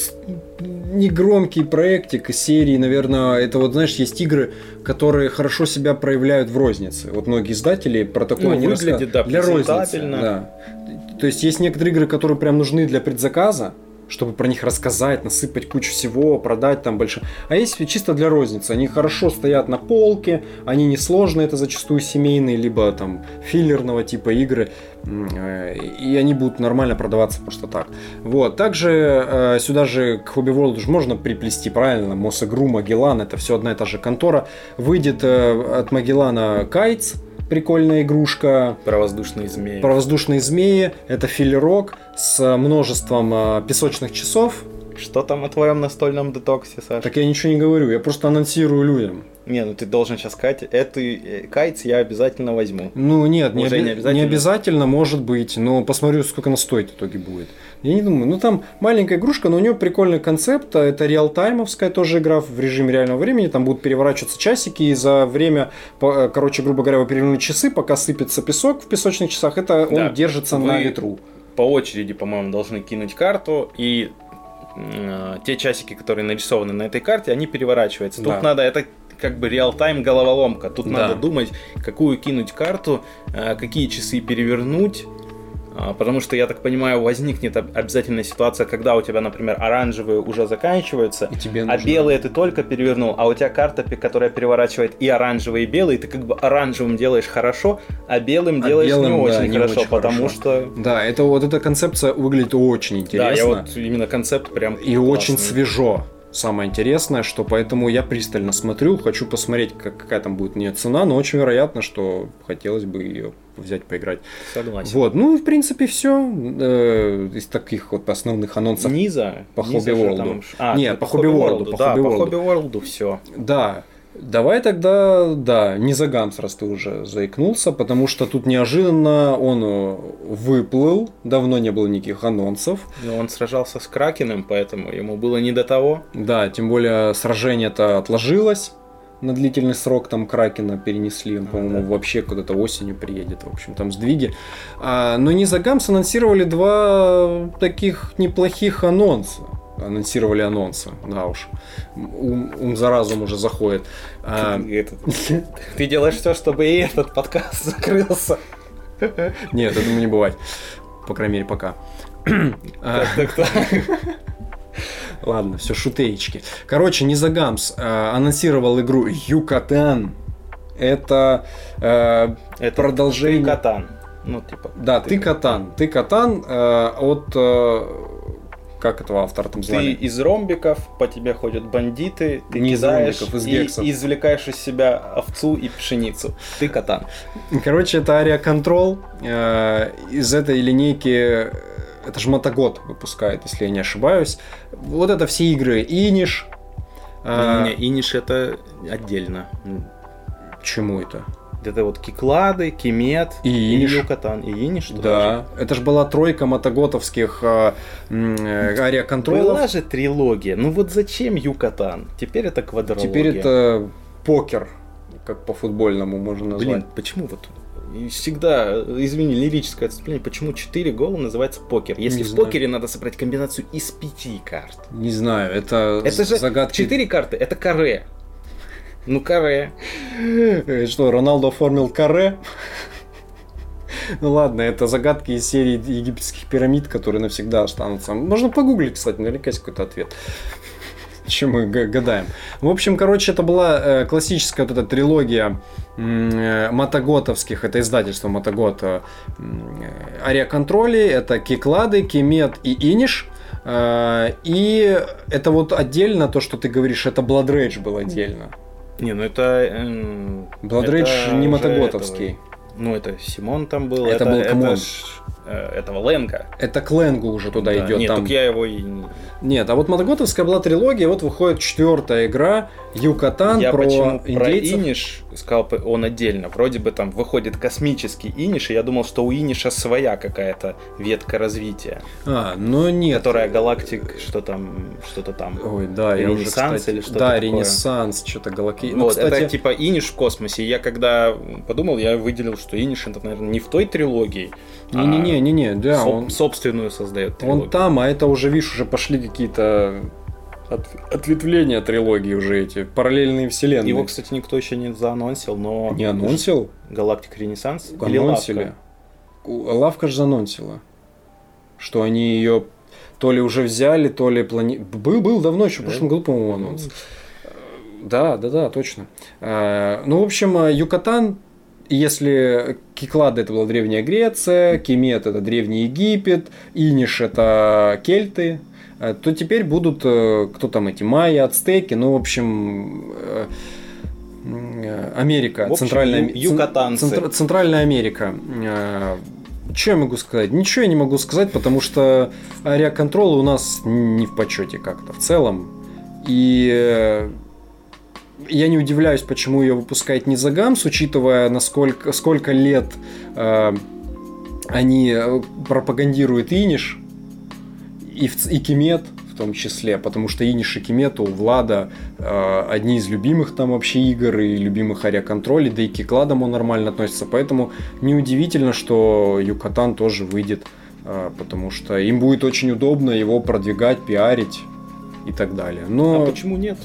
[SPEAKER 1] негромкий проектик из серии, наверное, это вот, знаешь, есть игры, которые хорошо себя проявляют в рознице. Вот многие издатели про такое
[SPEAKER 2] Ну,
[SPEAKER 1] не
[SPEAKER 2] выглядит,
[SPEAKER 1] рассказывают.
[SPEAKER 2] да,
[SPEAKER 1] для розницы. Да. То есть есть некоторые игры, которые прям нужны для предзаказа, чтобы про них рассказать, насыпать кучу всего, продать там больше. А есть чисто для розницы. Они хорошо стоят на полке, они несложные, это зачастую семейные, либо там филлерного типа игры. Э, И они будут нормально продаваться просто так. Вот. Также э, сюда же к Hobby World уже можно приплести правильно. Мосигру, Магеллан, это все одна и та же контора. Выйдет э, от Магеллана Кайтс, прикольная игрушка.
[SPEAKER 2] про воздушные змеи.
[SPEAKER 1] Про воздушные змеи. Это филлерок с множеством э, песочных часов.
[SPEAKER 2] Что там о твоем настольном детоксе, Саша?
[SPEAKER 1] Так я ничего не говорю, я просто анонсирую людям.
[SPEAKER 2] Не, ну ты должен сейчас сказать, эту э, кайц я обязательно возьму.
[SPEAKER 1] Ну нет, не, оби-
[SPEAKER 2] не обязательно?
[SPEAKER 1] не обязательно, может быть, но посмотрю, сколько она стоит в итоге будет. Я не думаю, ну там маленькая игрушка, но у нее прикольный концепт, а это реалтаймовская тоже игра в режиме реального времени, там будут переворачиваться часики, и за время, э, короче, грубо говоря, вы перевернули часы, пока сыпется песок в песочных часах, это
[SPEAKER 2] Да.
[SPEAKER 1] он держится на
[SPEAKER 2] Вы-
[SPEAKER 1] ветру.
[SPEAKER 2] По очереди, по-моему, должны кинуть карту, и э, те часики, которые нарисованы на этой карте, они переворачиваются. Тут
[SPEAKER 1] Да.
[SPEAKER 2] надо, это как бы реал-тайм головоломка. Тут
[SPEAKER 1] Да.
[SPEAKER 2] надо думать, какую кинуть карту, э, какие часы перевернуть. А, Потому что, я так понимаю, возникнет об- обязательная ситуация, когда у тебя, например, оранжевые уже заканчиваются,
[SPEAKER 1] И тебе
[SPEAKER 2] а
[SPEAKER 1] нужно-
[SPEAKER 2] белые ты только перевернул, а у тебя карта, которая переворачивает и оранжевые, и белые, ты как бы оранжевым делаешь хорошо, а белым
[SPEAKER 1] А
[SPEAKER 2] делаешь
[SPEAKER 1] белым,
[SPEAKER 2] не
[SPEAKER 1] да,
[SPEAKER 2] очень
[SPEAKER 1] не
[SPEAKER 2] хорошо,
[SPEAKER 1] очень
[SPEAKER 2] потому
[SPEAKER 1] хорошо.
[SPEAKER 2] что
[SPEAKER 1] Да, это вот эта концепция выглядит очень интересно.
[SPEAKER 2] да, я вот именно концепт прям
[SPEAKER 1] И очень
[SPEAKER 2] классный.
[SPEAKER 1] свежо. Самое интересное, что поэтому я пристально смотрю, хочу посмотреть, как, какая там будет у нее цена, но очень вероятно, что хотелось бы ее взять поиграть.
[SPEAKER 2] Согласен.
[SPEAKER 1] Вот, ну, в принципе, все из таких вот основных анонсов.
[SPEAKER 2] Низа.
[SPEAKER 1] По
[SPEAKER 2] Низа же
[SPEAKER 1] World.
[SPEAKER 2] там- А,
[SPEAKER 1] Нет, по World,
[SPEAKER 2] World,
[SPEAKER 1] по. Hobby World
[SPEAKER 2] все.
[SPEAKER 1] Да, давай тогда, да, не за раз ты уже заикнулся, потому что тут неожиданно он э, выплыл, давно не было никаких анонсов.
[SPEAKER 2] Но он сражался с Кракеном, поэтому ему было не до того.
[SPEAKER 1] Да, тем более сражение-то отложилось. на длительный срок там Кракена перенесли, он, по-моему,
[SPEAKER 2] да.
[SPEAKER 1] вообще куда-то осенью приедет, в общем, там сдвиги. А, но Низа Гамс анонсировали два таких неплохих анонса. Анонсировали анонсы, да уж. Ум, ум за разум уже заходит. А,
[SPEAKER 2] Ты делаешь все, чтобы и этот подкаст закрылся.
[SPEAKER 1] нет, этому не бывать. По крайней мере, пока. А. Ладно, все шутеечки. Короче, Низагамс э, анонсировал игру Юкатан. Это э,
[SPEAKER 2] Это
[SPEAKER 1] продолжение.
[SPEAKER 2] ты Катан. Ну, типа.
[SPEAKER 1] Да, ты Катан. Ты Катан э, от э, как этого автора там
[SPEAKER 2] Ты
[SPEAKER 1] звали?
[SPEAKER 2] из ромбиков, по тебе ходят бандиты, ты
[SPEAKER 1] Не из
[SPEAKER 2] кидаешь
[SPEAKER 1] ромбиков, из гексов.
[SPEAKER 2] и извлекаешь из себя овцу и пшеницу. Ты катан.
[SPEAKER 1] Короче, это Aria Control. Э, из этой линейки э, это же Мотогод выпускает, если я не ошибаюсь. Вот это все игры. Иниш.
[SPEAKER 2] Не, Иниш это отдельно.
[SPEAKER 1] Чему это?
[SPEAKER 2] Это вот Киклады, Кимет
[SPEAKER 1] И Иниш.
[SPEAKER 2] Юкатан. И Иниш туда
[SPEAKER 1] Да, это же была тройка мотоготовских э, м, э, ариаконтролов.
[SPEAKER 2] Была же трилогия. Ну вот зачем Юкатан? Теперь это квадрология.
[SPEAKER 1] Теперь это покер, как по-футбольному можно назвать.
[SPEAKER 2] Блин, почему вот и всегда, извини, лирическое отступление, почему 4 гола называется покер? Если
[SPEAKER 1] Не
[SPEAKER 2] в
[SPEAKER 1] знаю.
[SPEAKER 2] покере надо собрать комбинацию из пяти карт.
[SPEAKER 1] Не знаю, это,
[SPEAKER 2] Это же
[SPEAKER 1] загадки.
[SPEAKER 2] 4 карты, это каре. Ну, каре.
[SPEAKER 1] Э, Что, Роналдо оформил каре? Ну ладно, это загадки из серии египетских пирамид, которые навсегда останутся. Можно погуглить, кстати, наверняка есть какой-то ответ. Чем мы га- гадаем. В общем, короче, это была э, классическая вот эта трилогия э, мотоготовских, это издательство Мотогот, м, э, Ариаконтроли, это Киклады, Кемет и Иниш. И это вот отдельно, то, что ты говоришь, это Blood Rage был отдельно.
[SPEAKER 2] Не, ну это... эм, это
[SPEAKER 1] Rage не мотоготовский.
[SPEAKER 2] этого- Ну, это Симон там был.
[SPEAKER 1] Это был Камон.
[SPEAKER 2] ж, э, этого Ленга.
[SPEAKER 1] Это Кленгу уже туда
[SPEAKER 2] Да,
[SPEAKER 1] идет.
[SPEAKER 2] Нет,
[SPEAKER 1] там...
[SPEAKER 2] я его и... не-
[SPEAKER 1] Нет, а вот Мотоготовская была трилогия, вот выходит четвертая игра Юкатан
[SPEAKER 2] Я
[SPEAKER 1] про
[SPEAKER 2] почему про
[SPEAKER 1] индейцев.
[SPEAKER 2] Иниш сказал, он отдельно. Вроде бы там выходит космический Иниш, и я думал, что у Иниша своя какая-то ветка развития.
[SPEAKER 1] А, но нет.
[SPEAKER 2] Которая галактик, что там, что-то там.
[SPEAKER 1] Ой, да, я уже,
[SPEAKER 2] Ренессанс
[SPEAKER 1] кстати,
[SPEAKER 2] или что-то
[SPEAKER 1] Да,
[SPEAKER 2] такое.
[SPEAKER 1] Ренессанс, что-то галактический. Ну,
[SPEAKER 2] вот,
[SPEAKER 1] кстати,
[SPEAKER 2] это типа Иниш в космосе. Я когда подумал, я выделил, что Иниш это, наверное, не в той трилогии, а
[SPEAKER 1] не-не-не, не-не, да,
[SPEAKER 2] соб-
[SPEAKER 1] он,
[SPEAKER 2] собственную создает трилогию.
[SPEAKER 1] он там, а это уже, видишь, уже пошли какие-то от- ответвления трилогии уже эти, параллельные вселенные.
[SPEAKER 2] Его, кстати, никто еще не заанонсил, но...
[SPEAKER 1] не анонсил?
[SPEAKER 2] Галактик Ренессанс? Или
[SPEAKER 1] Анонсили.
[SPEAKER 2] Лавка?
[SPEAKER 1] Лавка же занонсила. Что они ее то ли уже взяли, то ли плани... Был, был давно, еще в прошлом году, по-моему, анонс. Да, да, да, точно. Э, Ну, в общем, э, Юкатан, если Киклады это была Древняя Греция, Кемет это Древний Египет, Иниш это кельты, э, то теперь будут, э, кто там эти, майя, ацтеки, ну, в общем, э, Америка,
[SPEAKER 2] В общем,
[SPEAKER 1] Центральная,
[SPEAKER 2] юкатанцы.
[SPEAKER 1] Центр- Центральная Америка. Что я могу сказать? Ничего я не могу сказать, потому что ариаконтролы у нас не в почете как-то в целом. И я не удивляюсь, почему ее выпускает Низагамс, учитывая, насколько сколько лет э, они э, пропагандируют Иниш и, в и Кемет в том числе, потому что Иниш и Кемет у Влада э, одни из любимых там вообще игр и любимых ариаконтролей, да и к Кикладам он нормально относится, поэтому неудивительно, что Юкатан тоже выйдет, э, потому что им будет очень удобно его продвигать, пиарить и так далее. Но
[SPEAKER 2] А почему нет?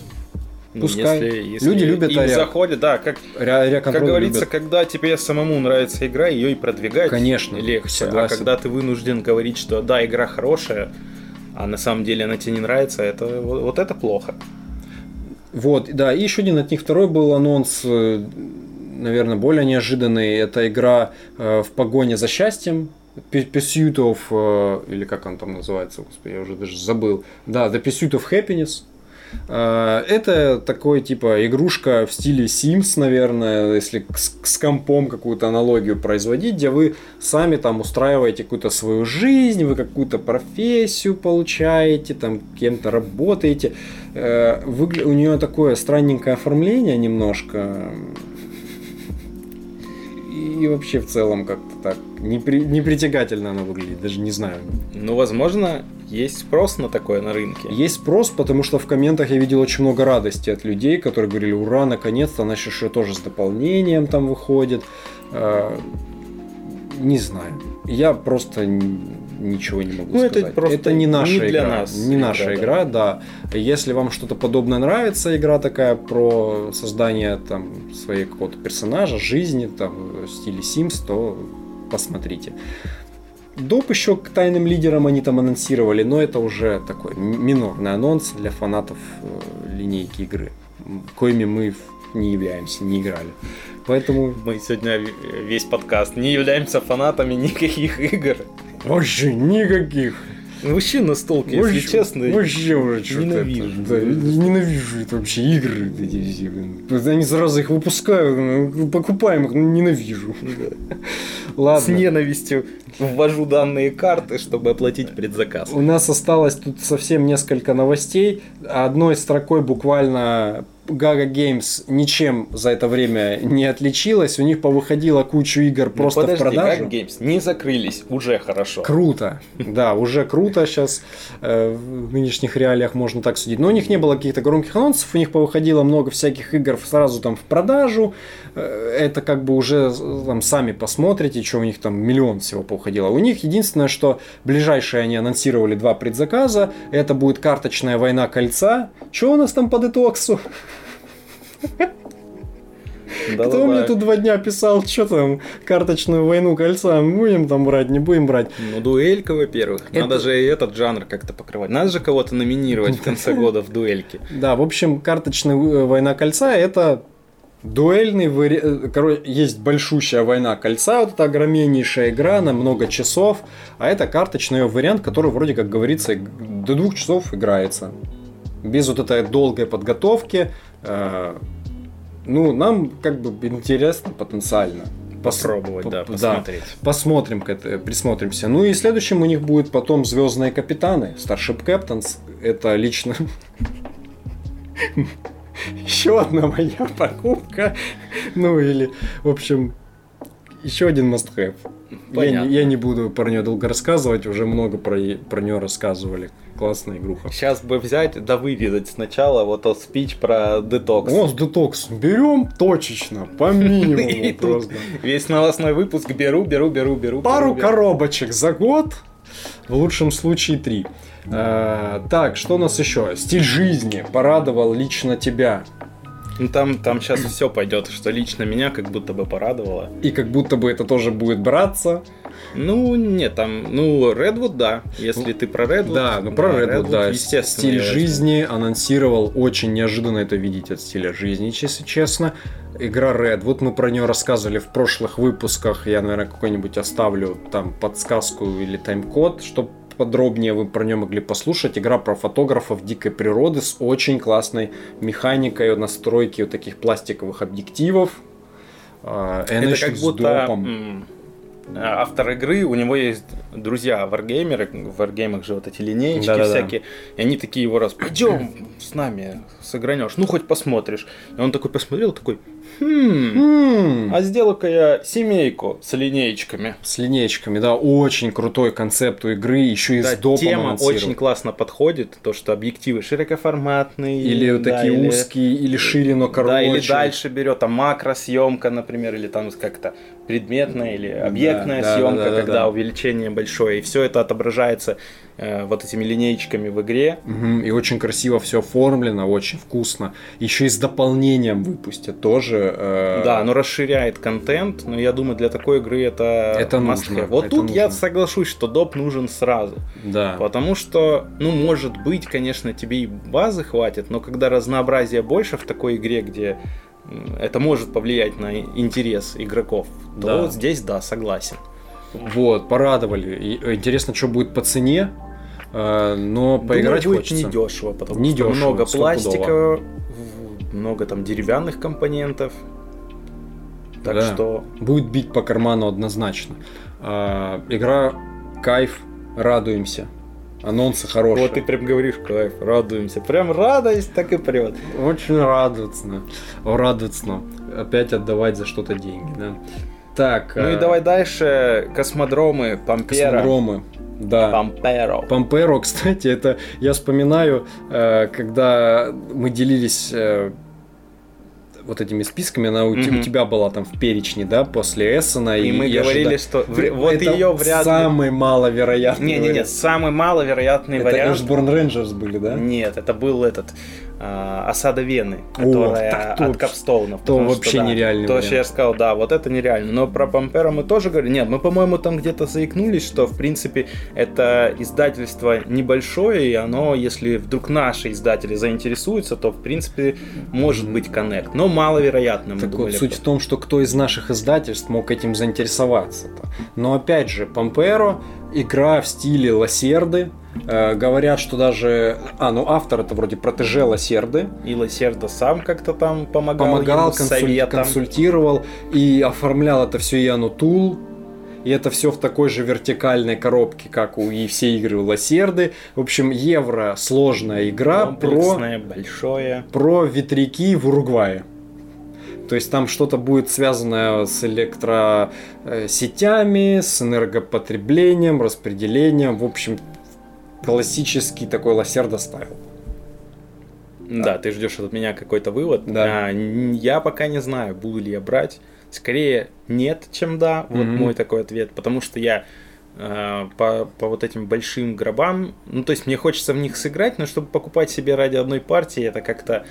[SPEAKER 2] Ну,
[SPEAKER 1] Пускай.
[SPEAKER 2] если- если
[SPEAKER 1] Люди любят
[SPEAKER 2] им
[SPEAKER 1] ариак.
[SPEAKER 2] заходит, да, как,
[SPEAKER 1] ре-
[SPEAKER 2] как говорится,
[SPEAKER 1] любят.
[SPEAKER 2] когда тебе самому нравится игра, ее и продвигать
[SPEAKER 1] Конечно,
[SPEAKER 2] легче.
[SPEAKER 1] согласен.
[SPEAKER 2] А когда ты вынужден говорить, что да, игра хорошая, а на самом деле она тебе не нравится, это вот, вот это плохо.
[SPEAKER 1] Вот, да, и еще один от них второй был анонс, э, наверное, более неожиданный. Это игра э, в погоне за счастьем. Pursuit of, э, или как он там называется, господи, я уже даже забыл. Да, The Pursuit of Happiness. Э, Это такой типа игрушка в стиле Sims, наверное, если с, с компом какую-то аналогию производить, где вы сами там устраиваете какую-то свою жизнь, вы какую-то профессию получаете, там кем-то работаете. Э, выгля- У нее такое странненькое оформление немножко. И вообще в целом как-то так непри, непритягательно она выглядит, даже не знаю.
[SPEAKER 2] Ну, возможно, есть спрос на такое на рынке.
[SPEAKER 1] Есть спрос, потому что в комментах я видел очень много радости от людей, которые говорили, ура, наконец-то, она еще тоже с дополнением там выходит. А, не знаю. Я просто ничего не могу ну, сказать. Это, это не наша не игра. Нас не наша игра, игра да. да. Если вам что-то подобное нравится, игра такая про создание там своей какого-то персонажа, жизни, там, в стиле Sims, то посмотрите. Доп еще к тайным лидерам они там анонсировали, но это уже такой минорный анонс для фанатов э, линейки игры, коими мы не являемся, не играли. Поэтому...
[SPEAKER 2] Мы сегодня весь подкаст не являемся фанатами никаких игр.
[SPEAKER 1] Вообще никаких.
[SPEAKER 2] Ну, вообще на столке, вообще, если честно.
[SPEAKER 1] Вообще уже. Ненавижу. Это, да, ненавижу это вообще игры. Эти все. Они сразу их выпускают, ну, покупаем их, но ненавижу. Да.
[SPEAKER 2] Ладно. С ненавистью ввожу данные карты, чтобы оплатить предзаказ.
[SPEAKER 1] У нас осталось тут совсем несколько новостей. Одной строкой буквально Gaga Games ничем за это время не отличилась. У них повыходила кучу игр ну, просто подожди, в продажу.
[SPEAKER 2] Gaga Games не закрылись, уже хорошо.
[SPEAKER 1] Круто, да, уже круто сейчас э, в нынешних реалиях можно так судить. Но у них не было каких-то громких анонсов, у них повыходило много всяких игр сразу там в продажу. Э, это как бы уже там сами посмотрите, что у них там миллион всего поуходило. У них единственное, что ближайшие они анонсировали два предзаказа. Это будет карточная война кольца. Что у нас там по детоксу? Кто мне тут два дня писал, что там, карточную войну кольца, будем там брать, не будем брать?
[SPEAKER 2] Ну, дуэлька, во-первых. Это... Надо же и этот жанр как-то покрывать. Надо же кого-то номинировать в конце года в дуэльке.
[SPEAKER 1] Да, в общем, карточная э, война кольца это дуэльный вариант. Короче, есть большущая война кольца, вот эта огромнейшая игра на много часов, а это карточный вариант, который вроде как говорится до двух часов играется. Без вот этой долгой подготовки, Э, ну, нам как бы интересно потенциально.
[SPEAKER 2] Попробовать, да, посмотреть. Да,
[SPEAKER 1] посмотрим, присмотримся. Ну и следующим у них будет потом Звездные капитаны, Starship Captains. Это лично еще одна моя покупка. Ну или, в общем, еще один must-have. Я, я не буду про нее долго рассказывать, уже много про, про нее рассказывали. Классная игруха.
[SPEAKER 2] Сейчас бы взять, да вырезать сначала вот тот спич про детокс.
[SPEAKER 1] О, с детокс. Берем точечно, по минимуму просто.
[SPEAKER 2] Весь новостной выпуск беру, беру, беру, беру.
[SPEAKER 1] Пару коробочек за год, в лучшем случае три. Э, так, что у нас еще? Стиль жизни порадовал лично тебя.
[SPEAKER 2] Ну там, там сейчас все пойдет, что лично меня как будто бы порадовало.
[SPEAKER 1] И как будто бы это тоже будет браться.
[SPEAKER 2] Ну, нет, там, ну, Redwood, да. Если ты про Redwood.
[SPEAKER 1] Да, ну про Redwood, Redwood да. Естественно. Стиль жизни анонсировал, очень неожиданно это видеть от стиля жизни, если честно. Игра Redwood, мы про нее рассказывали в прошлых выпусках. Я, наверное, какой-нибудь оставлю там подсказку или тайм-код, чтобы подробнее вы про нее могли послушать. Игра про фотографов дикой природы с очень классной механикой настройки вот таких пластиковых объективов.
[SPEAKER 2] А, Это как будто автор игры, у него есть друзья варгеймеры, в варгеймах же вот эти линейки да, всякие, да. и они такие его раз, пойдем с нами, сыгранешь, ну хоть посмотришь. И он такой посмотрел, такой, Хм, а сделаю-ка я семейку с линеечками.
[SPEAKER 1] С линеечками, да, очень крутой концепт у игры, еще и да, с допом
[SPEAKER 2] тема очень классно подходит, то, что объективы широкоформатные.
[SPEAKER 1] Или да, такие или... узкие, или шире, но короче. Да,
[SPEAKER 2] или дальше берет, там макросъемка, например, или там как-то предметная или объектная да, съемка, да, да, да, когда да. увеличение большое, и все это отображается э, вот этими линейками в игре.
[SPEAKER 1] Угу, и очень красиво все оформлено, очень вкусно. Еще и с дополнением выпустят тоже.
[SPEAKER 2] Э... Да, оно расширяет контент, но я думаю, для такой игры это
[SPEAKER 1] Это нужно.
[SPEAKER 2] Вот
[SPEAKER 1] это
[SPEAKER 2] тут
[SPEAKER 1] нужно.
[SPEAKER 2] я соглашусь, что доп нужен сразу.
[SPEAKER 1] Да.
[SPEAKER 2] Потому что, ну, может быть, конечно, тебе и базы хватит, но когда разнообразие больше в такой игре, где это может повлиять на интерес игроков, то да. вот здесь да, согласен.
[SPEAKER 1] Вот, порадовали. И, интересно, что будет по цене. Э, но поиграть
[SPEAKER 2] Думаю,
[SPEAKER 1] будет хочется.
[SPEAKER 2] недешево, потому не что дешево, много пластика, много там деревянных компонентов. Так да. что...
[SPEAKER 1] Будет бить по карману однозначно. А, игра кайф, радуемся. Анонсы хорошие.
[SPEAKER 2] Вот ты прям говоришь, кайф, радуемся. Прям радость так и прет.
[SPEAKER 1] Очень радостно. Радостно. Опять отдавать за что-то деньги, да. Так.
[SPEAKER 2] Ну и
[SPEAKER 1] э,
[SPEAKER 2] давай дальше. Космодромы, Пампера.
[SPEAKER 1] Космодромы. Да.
[SPEAKER 2] Памперо.
[SPEAKER 1] Памперо, кстати, это я вспоминаю, э, когда мы делились э, вот этими списками, она у,
[SPEAKER 2] Мгм.
[SPEAKER 1] у тебя была там в перечне, да, после Эссена.
[SPEAKER 2] И мы
[SPEAKER 1] я
[SPEAKER 2] говорили,
[SPEAKER 1] ожида-
[SPEAKER 2] что вр- вот
[SPEAKER 1] Это
[SPEAKER 2] ее вряд ли...
[SPEAKER 1] Самый маловероятный
[SPEAKER 2] Не-не-не,
[SPEAKER 1] вариант.
[SPEAKER 2] самый маловероятный
[SPEAKER 1] Это
[SPEAKER 2] вариант.
[SPEAKER 1] Эшборн Рейнджерс были, да?
[SPEAKER 2] Нет, это был этот осада Вены,
[SPEAKER 1] О,
[SPEAKER 2] которая
[SPEAKER 1] так то
[SPEAKER 2] от Капстоунов.
[SPEAKER 1] то
[SPEAKER 2] потому
[SPEAKER 1] вообще
[SPEAKER 2] что, да,
[SPEAKER 1] нереальный
[SPEAKER 2] То,
[SPEAKER 1] вариант.
[SPEAKER 2] что я сказал, да, вот это нереально. Но про Пампера мы тоже говорили. Нет, мы, по-моему, там где-то заикнулись, что, в принципе, это издательство небольшое, и оно, если вдруг наши издатели заинтересуются, то, в принципе, может быть коннект. Но маловероятно, мы
[SPEAKER 1] Так
[SPEAKER 2] думали.
[SPEAKER 1] вот, суть в том, что кто из наших издательств мог этим заинтересоваться-то. Но опять же, Памперо, игра в стиле Лосерды, э, говорят, что даже... А, ну автор это вроде протеже Лосерды,
[SPEAKER 2] И Лосердо сам как-то там помогал,
[SPEAKER 1] помогал, консуль- консультировал и оформлял это все Яну Тул. И это все в такой же вертикальной коробке, как у и все игры у Лосерды. В общем, евро сложная игра про,
[SPEAKER 2] большое.
[SPEAKER 1] про ветряки в Уругвае. То есть там что-то будет связанное с электросетями, с энергопотреблением, распределением. В общем, классический такой лосердо стайл.
[SPEAKER 2] Да, ты ждешь от меня какой-то вывод.
[SPEAKER 1] Да.
[SPEAKER 2] А, я пока не знаю, буду ли я брать. Скорее нет, чем да. Вот
[SPEAKER 1] Мгм.
[SPEAKER 2] мой такой ответ. Потому что я э, по, по вот этим большим гробам, ну то есть мне хочется в них сыграть, но чтобы покупать себе ради одной партии, это как-то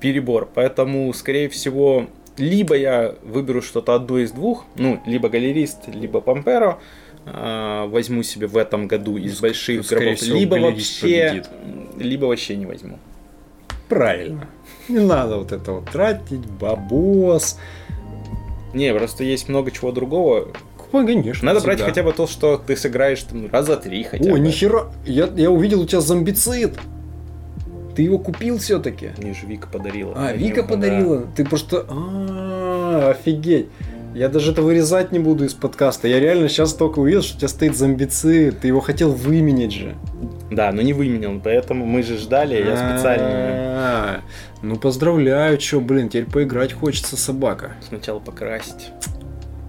[SPEAKER 2] перебор. Поэтому, скорее всего, либо я выберу что-то одно из двух, ну, либо галерист, либо Памперо, э, возьму себе в этом году из
[SPEAKER 1] ск-
[SPEAKER 2] больших гробов,
[SPEAKER 1] всего,
[SPEAKER 2] либо вообще,
[SPEAKER 1] победит.
[SPEAKER 2] либо вообще не возьму.
[SPEAKER 1] Правильно. Не надо вот это вот тратить, бабос.
[SPEAKER 2] Не, просто есть много чего другого.
[SPEAKER 1] Ну, конечно.
[SPEAKER 2] Надо брать
[SPEAKER 1] всегда.
[SPEAKER 2] хотя бы то, что ты сыграешь там, раза три хотя
[SPEAKER 1] О,
[SPEAKER 2] бы.
[SPEAKER 1] нихера. Я, я увидел у тебя зомбицид. Ты его купил все-таки?
[SPEAKER 2] Мне же Вика подарила.
[SPEAKER 1] А, Вика подарила. Ты просто... А, офигеть. Я даже это вырезать не буду из подкаста. Я реально сейчас только увидел, что у тебя стоит зомбицид. Ты его хотел выменять же.
[SPEAKER 2] Да, но не выменял, поэтому мы же ждали, я специально
[SPEAKER 1] Ну, поздравляю, чё, блин, теперь поиграть хочется собака.
[SPEAKER 2] сначала покрасить,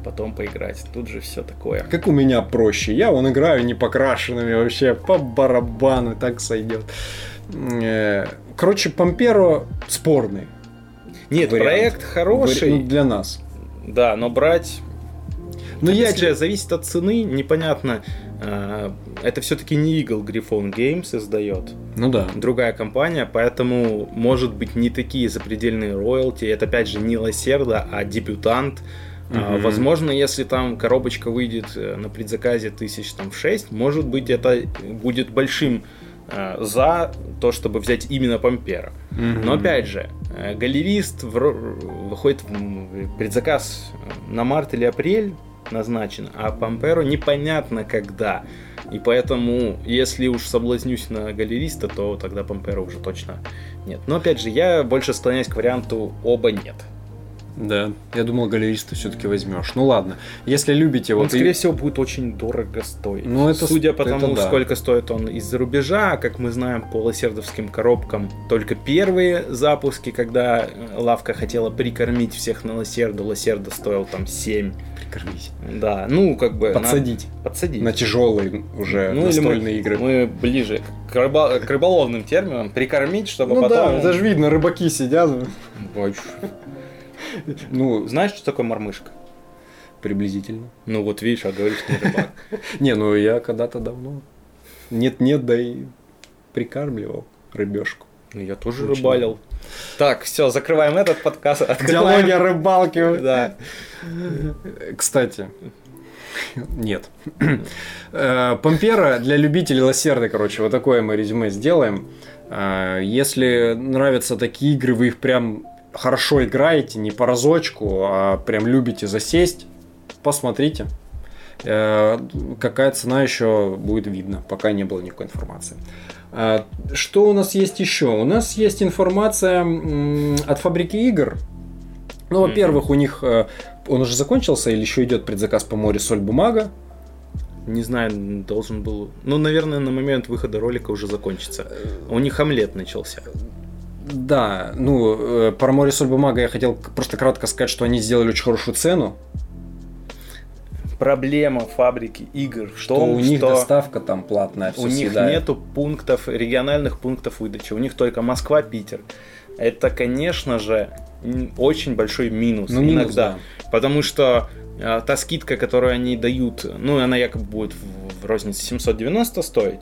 [SPEAKER 2] потом поиграть. Тут же все такое.
[SPEAKER 1] Как у меня проще. Я вон играю не покрашенными вообще, по барабану, так сойдет. Э, Короче, Памперо спорный.
[SPEAKER 2] Нет,
[SPEAKER 1] Вариант.
[SPEAKER 2] проект хороший,
[SPEAKER 1] Ну, для нас.
[SPEAKER 2] да, но брать...
[SPEAKER 1] Но Ну, я
[SPEAKER 2] Опять же, зависит от цены, непонятно. а, Это все-таки не Eagle Griffon Games издает.
[SPEAKER 1] Ну да.
[SPEAKER 2] другая компания, поэтому может быть не такие запредельные роялти. Это опять же не Лосерда, а дебютант.
[SPEAKER 1] Мгм.
[SPEAKER 2] Возможно, если там коробочка выйдет э, на предзаказе тысяч там в 6, может быть это будет большим э, за то, чтобы взять именно Пампера. Но опять же, э, галерист вро- выходит в предзаказ э, на март или апрель назначен, а Памперо непонятно когда. И поэтому, если уж соблазнюсь на галериста, то тогда Памперо уже точно нет. Но опять же, я больше склоняюсь к варианту оба нет.
[SPEAKER 1] Да, я думал, галериста все-таки возьмешь. Ну ладно, если любите
[SPEAKER 2] Он,
[SPEAKER 1] вот... и-
[SPEAKER 2] скорее всего, будет очень дорого стоить.
[SPEAKER 1] Ну, это
[SPEAKER 2] Судя по
[SPEAKER 1] это
[SPEAKER 2] тому,
[SPEAKER 1] да.
[SPEAKER 2] сколько стоит он из-за рубежа, как мы знаем по лосердовским коробкам, только первые запуски, когда э, лавка хотела прикормить всех на лосерду, лосерда стоил там 7.
[SPEAKER 1] Прикормить.
[SPEAKER 2] Да, ну, как бы... на-
[SPEAKER 1] Подсадить
[SPEAKER 2] Подсадить.
[SPEAKER 1] на тяжелые уже
[SPEAKER 2] Ну,
[SPEAKER 1] настольные
[SPEAKER 2] мы,
[SPEAKER 1] игры.
[SPEAKER 2] мы ближе к, рыба- к рыболовным терминам. Прикормить, чтобы
[SPEAKER 1] Ну да,
[SPEAKER 2] потом...
[SPEAKER 1] это же видно, рыбаки сидят.
[SPEAKER 2] Ой,
[SPEAKER 1] Ну,
[SPEAKER 2] Знаешь, что такое мормышка?
[SPEAKER 1] приблизительно.
[SPEAKER 2] Ну вот видишь, а говоришь не рыбак.
[SPEAKER 1] Не, ну я когда-то давно. Нет-нет, да и прикармливал рыбешку.
[SPEAKER 2] Ну я тоже
[SPEAKER 1] Очень.
[SPEAKER 2] рыбалил. Так, все, закрываем этот подкаст.
[SPEAKER 1] Диалоги
[SPEAKER 2] Открываем...
[SPEAKER 1] о рыбалке.
[SPEAKER 2] Да.
[SPEAKER 1] Кстати, нет. Э, Пампера для любителей лосерды, короче, вот такое мы резюме сделаем. Э, Если нравятся такие игры, вы их прям хорошо играете, не по разочку, а прям любите засесть, посмотрите. Э, Какая цена еще будет видно, пока не было никакой информации. А, Что у нас есть еще? У нас есть информация от фабрики игр. Ну, во-первых, у них э, он уже закончился или еще идет предзаказ по море соль бумага.
[SPEAKER 2] Не знаю, должен был... Ну, наверное, на момент выхода ролика уже закончится. У них омлет начался.
[SPEAKER 1] Да, ну, э, про море соль бумага я хотел просто кратко сказать, что они сделали очень хорошую цену.
[SPEAKER 2] проблема фабрики игр в
[SPEAKER 1] Что
[SPEAKER 2] том,
[SPEAKER 1] у них
[SPEAKER 2] что
[SPEAKER 1] доставка там платная,
[SPEAKER 2] у них
[SPEAKER 1] съедает.
[SPEAKER 2] нету пунктов, региональных пунктов выдачи. У них только Москва, Питер. Это, конечно же, очень большой минус
[SPEAKER 1] Ну, минус,
[SPEAKER 2] иногда.
[SPEAKER 1] да.
[SPEAKER 2] Потому что э, та скидка, которую они дают, ну, она якобы будет в, в рознице 790 стоить.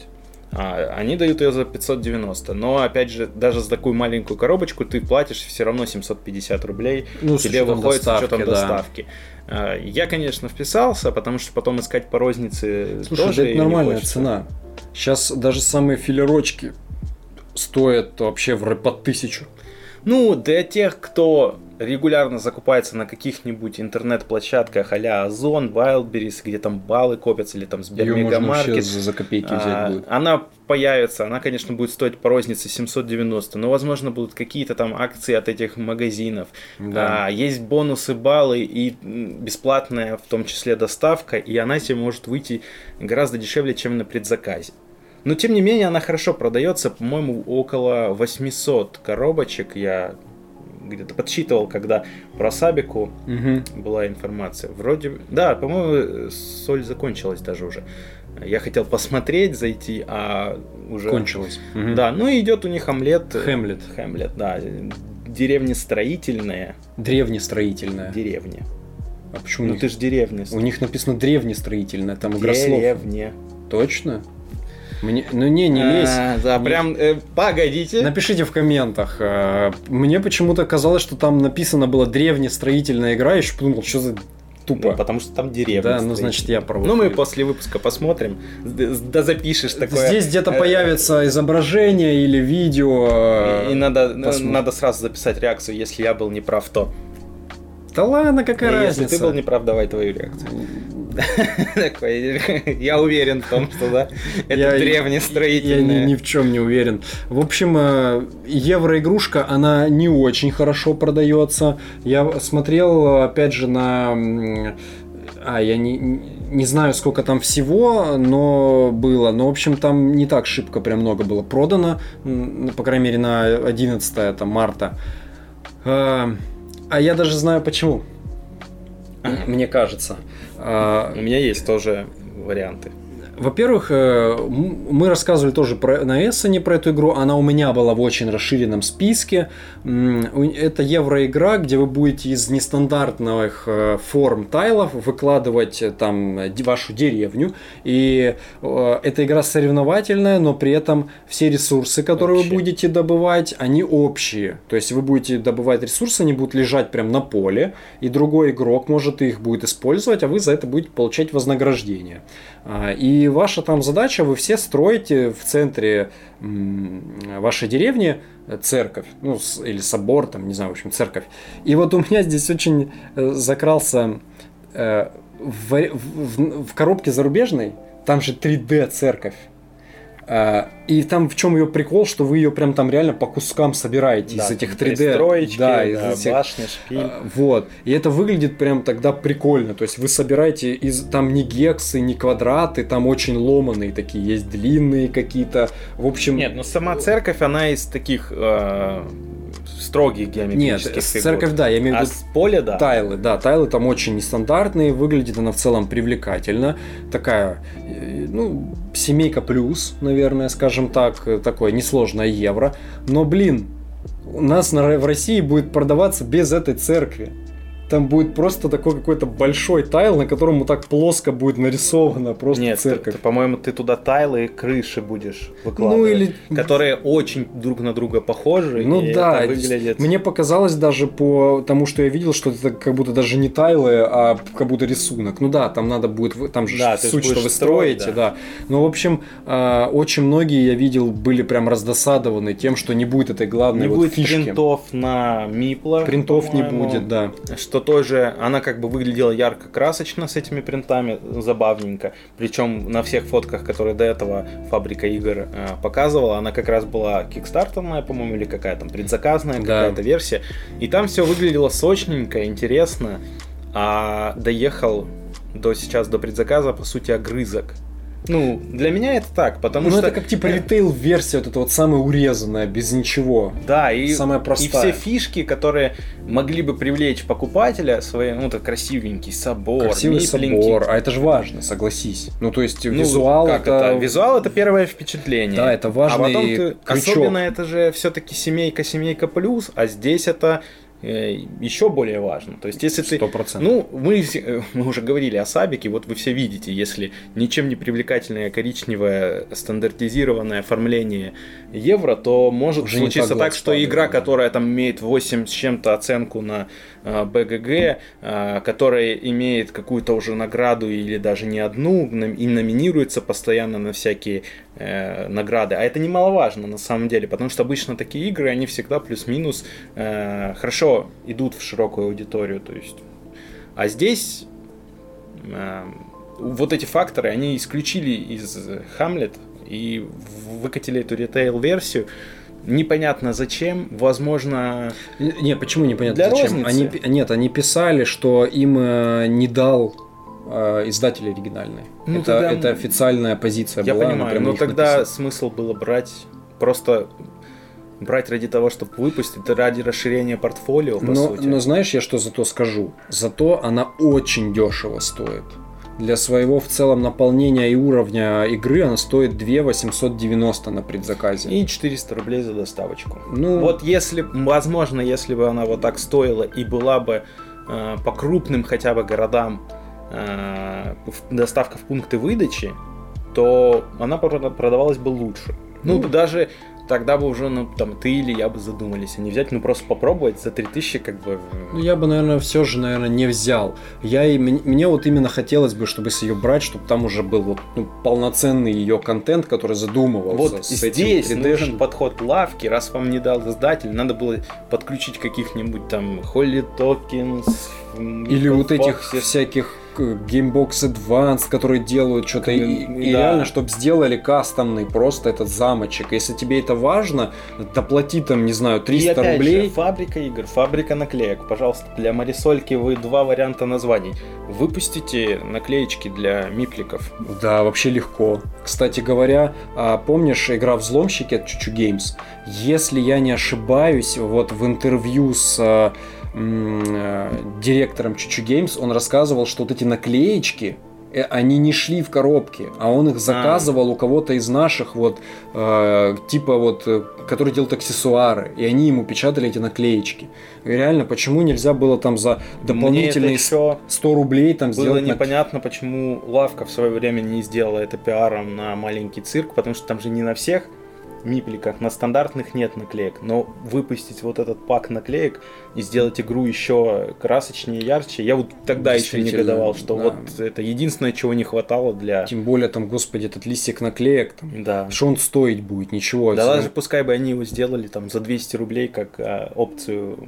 [SPEAKER 2] А они дают ее за 590. Но, опять же, даже за такую маленькую коробочку ты платишь все равно 750 рублей.
[SPEAKER 1] Ну,
[SPEAKER 2] тебе выходит с учетом
[SPEAKER 1] доставки, да.
[SPEAKER 2] доставки. А, Я, конечно, вписался, потому что потом искать по рознице
[SPEAKER 1] Слушай,
[SPEAKER 2] тоже
[SPEAKER 1] да это нормальная цена. Сейчас даже самые филерочки стоят вообще в под тысячу.
[SPEAKER 2] Ну, для тех, кто регулярно закупается на каких-нибудь интернет-площадках а-ля Озон, Wildberries, где там баллы копятся, или там Сбермегамаркет,
[SPEAKER 1] за, за копейки
[SPEAKER 2] а,
[SPEAKER 1] взять будет.
[SPEAKER 2] она появится, она, конечно, будет стоить по рознице 790, но, возможно, будут какие-то там акции от этих магазинов.
[SPEAKER 1] Да.
[SPEAKER 2] А, есть бонусы, баллы и бесплатная, в том числе, доставка, и она тебе может выйти гораздо дешевле, чем на предзаказе. Но, тем не менее, она хорошо продается, по-моему, около 800 коробочек. Я где-то подсчитывал, когда про Сабику
[SPEAKER 1] Мгм.
[SPEAKER 2] была информация. Вроде, да, по-моему, соль закончилась даже уже. Я хотел посмотреть, зайти, а уже...
[SPEAKER 1] Кончилось. Мгм.
[SPEAKER 2] Да, ну и идет у них омлет.
[SPEAKER 1] Хэмлет.
[SPEAKER 2] Хэмлет, да. Деревня строительная.
[SPEAKER 1] Древнестроительная.
[SPEAKER 2] Деревня.
[SPEAKER 1] А почему
[SPEAKER 2] Ну
[SPEAKER 1] них-
[SPEAKER 2] ты ж деревня.
[SPEAKER 1] У них написано древнестроительная, там игра слов.
[SPEAKER 2] Деревня.
[SPEAKER 1] Точно? Мне... Ну не, не лезь.
[SPEAKER 2] А, да,
[SPEAKER 1] Не-
[SPEAKER 2] прям, э, погодите.
[SPEAKER 1] Напишите в комментах. э, Мне почему-то казалось, что там написано было древнестроительная игра, я еще подумал, что за
[SPEAKER 2] Ну,
[SPEAKER 1] тупо.
[SPEAKER 2] потому что там деревня.
[SPEAKER 1] Да, ну
[SPEAKER 2] стоит.
[SPEAKER 1] значит я прав.
[SPEAKER 2] Ну мы после выпуска посмотрим. Да запишешь такое.
[SPEAKER 1] Здесь где-то
[SPEAKER 2] Э,
[SPEAKER 1] появится изображение или видео. э,
[SPEAKER 2] И надо,
[SPEAKER 1] посмотрим.
[SPEAKER 2] надо сразу записать реакцию, если я был неправ, то.
[SPEAKER 1] Да ладно, какая
[SPEAKER 2] И если
[SPEAKER 1] разница?
[SPEAKER 2] ты был неправ, давай твою реакцию. Такой, Я уверен в том, что да, это
[SPEAKER 1] Я- Я
[SPEAKER 2] древнестроительное.
[SPEAKER 1] ни, в чем не уверен. В общем, э, евроигрушка, она не очень хорошо продается. Я смотрел, опять же, на... А, я не, не знаю, сколько там всего, но было. Но, в общем, там не так шибко прям много было продано. По крайней мере, на 11 там, марта. А а я даже знаю почему. Мне кажется. А,
[SPEAKER 2] У меня есть тоже варианты.
[SPEAKER 1] Во-первых, э, мы рассказывали тоже про, на Эссене про эту игру. Она у меня была в очень расширенном списке. Это евроигра, где вы будете из нестандартных э, форм тайлов выкладывать э, там вашу деревню. И эта игра соревновательная, но при этом все ресурсы, которые
[SPEAKER 2] Общие.
[SPEAKER 1] вы будете добывать, они общие. То есть вы будете добывать ресурсы, они будут лежать прямо на поле, и другой игрок может их будет использовать, а вы за это будете получать вознаграждение. А, И ваша там задача, вы все строите в центре вашей деревни э, церковь, ну, или собор, там, не знаю, в общем, церковь. И вот у меня здесь очень э, закрался э, в- в- в коробке зарубежной, там же 3D церковь. А, И там в чем ее прикол, что вы ее прям там реально по кускам собираете
[SPEAKER 2] Да,
[SPEAKER 1] из этих
[SPEAKER 2] там
[SPEAKER 1] 3D.
[SPEAKER 2] пристроечки,
[SPEAKER 1] да, из
[SPEAKER 2] да,
[SPEAKER 1] этих
[SPEAKER 2] башня, шпиль.
[SPEAKER 1] а, Вот. И это выглядит прям тогда прикольно. То есть вы собираете из там не гексы, не квадраты, там очень ломаные такие, есть длинные какие-то. В общем,
[SPEAKER 2] Нет, ну сама церковь, она из таких э, строгих
[SPEAKER 1] нет,
[SPEAKER 2] геометрических фигур.
[SPEAKER 1] церковь, да, я имею в
[SPEAKER 2] А
[SPEAKER 1] виду
[SPEAKER 2] с поля, да.
[SPEAKER 1] Тайлы, да, тайлы там очень нестандартные, выглядит она в целом привлекательно. Такая, э, ну, семейка плюс, наверное, скажем так, такое несложное евро. Но, блин, у нас на, в России будет продаваться без этой церкви. Там будет просто такой какой-то большой тайл, на котором вот так плоско будет нарисована просто
[SPEAKER 2] Нет,
[SPEAKER 1] церковь.
[SPEAKER 2] ты, по-моему, ты туда тайлы и крыши будешь выкладывать.
[SPEAKER 1] Ну или
[SPEAKER 2] Которые очень друг на друга похожи.
[SPEAKER 1] Ну
[SPEAKER 2] и
[SPEAKER 1] да,
[SPEAKER 2] это выглядит...
[SPEAKER 1] мне показалось даже по тому, что я видел, что это как будто даже не тайлы, а как будто рисунок. Ну да, там надо будет, там же
[SPEAKER 2] Да,
[SPEAKER 1] суть, что вы
[SPEAKER 2] строить,
[SPEAKER 1] строите,
[SPEAKER 2] да.
[SPEAKER 1] да. Но в общем, а, очень многие я видел были прям раздосадованы тем, что не будет этой главной
[SPEAKER 2] Не
[SPEAKER 1] вот
[SPEAKER 2] будет
[SPEAKER 1] фишки.
[SPEAKER 2] принтов на миплах.
[SPEAKER 1] Принтов не будет, да.
[SPEAKER 2] Что тоже, она как бы выглядела ярко-красочно с этими принтами, забавненько. Причем на всех фотках, которые до этого фабрика игр э, показывала, она как раз была кикстартерная, по-моему, или какая там предзаказная
[SPEAKER 1] Да.
[SPEAKER 2] какая-то версия. И там все выглядело сочненько, интересно. А доехал до сейчас до предзаказа, по сути, огрызок. Ну, для меня это так, потому
[SPEAKER 1] ну,
[SPEAKER 2] что...
[SPEAKER 1] это как типа ритейл-версия, вот эта вот самая урезанная, без ничего.
[SPEAKER 2] Да, и,
[SPEAKER 1] самая простая.
[SPEAKER 2] и все фишки, которые могли бы привлечь покупателя, свои, ну, это красивенький собор,
[SPEAKER 1] Красивый собор, а это же важно, согласись. Ну, то есть
[SPEAKER 2] Ну,
[SPEAKER 1] визуал
[SPEAKER 2] как
[SPEAKER 1] это...
[SPEAKER 2] Визуал это первое впечатление.
[SPEAKER 1] Да, это важный
[SPEAKER 2] А потом ты...
[SPEAKER 1] крючок.
[SPEAKER 2] Особенно это же все-таки семейка, семейка плюс, а здесь это э, еще более важно. То есть, если ты...
[SPEAKER 1] Сто процентов.
[SPEAKER 2] Ну, мы, э, мы уже говорили о Сабике, вот вы все видите, если ничем не привлекательное коричневое стандартизированное оформление евро, то может
[SPEAKER 1] Уже
[SPEAKER 2] случиться
[SPEAKER 1] так
[SPEAKER 2] так, что игра, которая там имеет 8 с чем-то оценку на э, БГГ, э, которая имеет какую-то уже награду или даже не одну, и номинируется постоянно на всякие э, награды. А это немаловажно на самом деле, потому что обычно такие игры, они всегда плюс-минус э, хорошо идут в широкую аудиторию. То есть. А здесь э, вот эти факторы, они исключили из Хамлет и выкатили эту ритейл-версию. Непонятно зачем, возможно...
[SPEAKER 1] Не, почему непонятно
[SPEAKER 2] Для
[SPEAKER 1] зачем?
[SPEAKER 2] розницы.
[SPEAKER 1] Они, нет, они писали, что им э, не дал э, издатель оригинальный.
[SPEAKER 2] Ну,
[SPEAKER 1] это,
[SPEAKER 2] тогда-
[SPEAKER 1] это официальная позиция
[SPEAKER 2] Я
[SPEAKER 1] была. она
[SPEAKER 2] понимаю, но тогда
[SPEAKER 1] написала.
[SPEAKER 2] смысл было брать просто брать ради того, чтобы выпустить, ради расширения портфолио, по
[SPEAKER 1] Но,
[SPEAKER 2] сути.
[SPEAKER 1] но знаешь, я что зато скажу? Зато она очень дешево стоит. Для своего в целом наполнения и уровня игры она стоит 2 890 на предзаказе.
[SPEAKER 2] И 400 рублей за доставочку.
[SPEAKER 1] Ну,
[SPEAKER 2] Вот если, возможно, если бы она вот так стоила и была бы э, по крупным хотя бы городам э, доставка в пункты выдачи, то она прода- продавалась бы лучше. Ну,
[SPEAKER 1] Ну.
[SPEAKER 2] даже тогда бы уже, ну, там, ты или я бы задумались, а не взять, ну, просто попробовать за 3000, как бы...
[SPEAKER 1] Ну, я бы, наверное, все же, наверное, не взял. Я и, мне вот именно хотелось бы, чтобы если ее брать, чтобы там уже был вот, ну, полноценный ее контент, который задумывался.
[SPEAKER 2] Вот
[SPEAKER 1] с этим
[SPEAKER 2] здесь
[SPEAKER 1] 3D-шным.
[SPEAKER 2] нужен подход лавки, раз вам не дал издатель, надо было подключить каких-нибудь там Холли Токенс,
[SPEAKER 1] Или вот этих всяких Gamebox Advance, которые делают что-то и, и
[SPEAKER 2] да.
[SPEAKER 1] реально, чтобы сделали кастомный просто этот замочек. Если тебе это важно, доплати там, не знаю, 300
[SPEAKER 2] и опять
[SPEAKER 1] рублей.
[SPEAKER 2] Же, фабрика игр, фабрика наклеек. Пожалуйста, для Марисольки вы два варианта названий. Выпустите наклеечки для мипликов.
[SPEAKER 1] Да, вообще легко. Кстати говоря, а, помнишь игра «Взломщики» от Чучу Games? Если я не ошибаюсь, вот в интервью с а, директором Чучу Games он рассказывал, что вот эти наклеечки, э, они не шли в коробке, а он их заказывал у кого-то из наших вот э, типа вот, э, который делает аксессуары, и они ему печатали эти наклеечки. И реально, почему нельзя было там за дополнительные
[SPEAKER 2] еще
[SPEAKER 1] 100 рублей там
[SPEAKER 2] было
[SPEAKER 1] сделать нак-
[SPEAKER 2] непонятно, почему Лавка в свое время не сделала это пиаром на маленький цирк, потому что там же не на всех мипликах, на стандартных нет наклеек, но выпустить вот этот пак наклеек и сделать игру еще красочнее, ярче, я вот тогда еще негодовал, что
[SPEAKER 1] да.
[SPEAKER 2] вот это единственное, чего не хватало для...
[SPEAKER 1] Тем более там, господи, этот листик наклеек, там,
[SPEAKER 2] Да.
[SPEAKER 1] что он стоить будет, ничего.
[SPEAKER 2] Да
[SPEAKER 1] Всё-
[SPEAKER 2] даже пускай бы они его сделали там за 200 рублей как а, опцию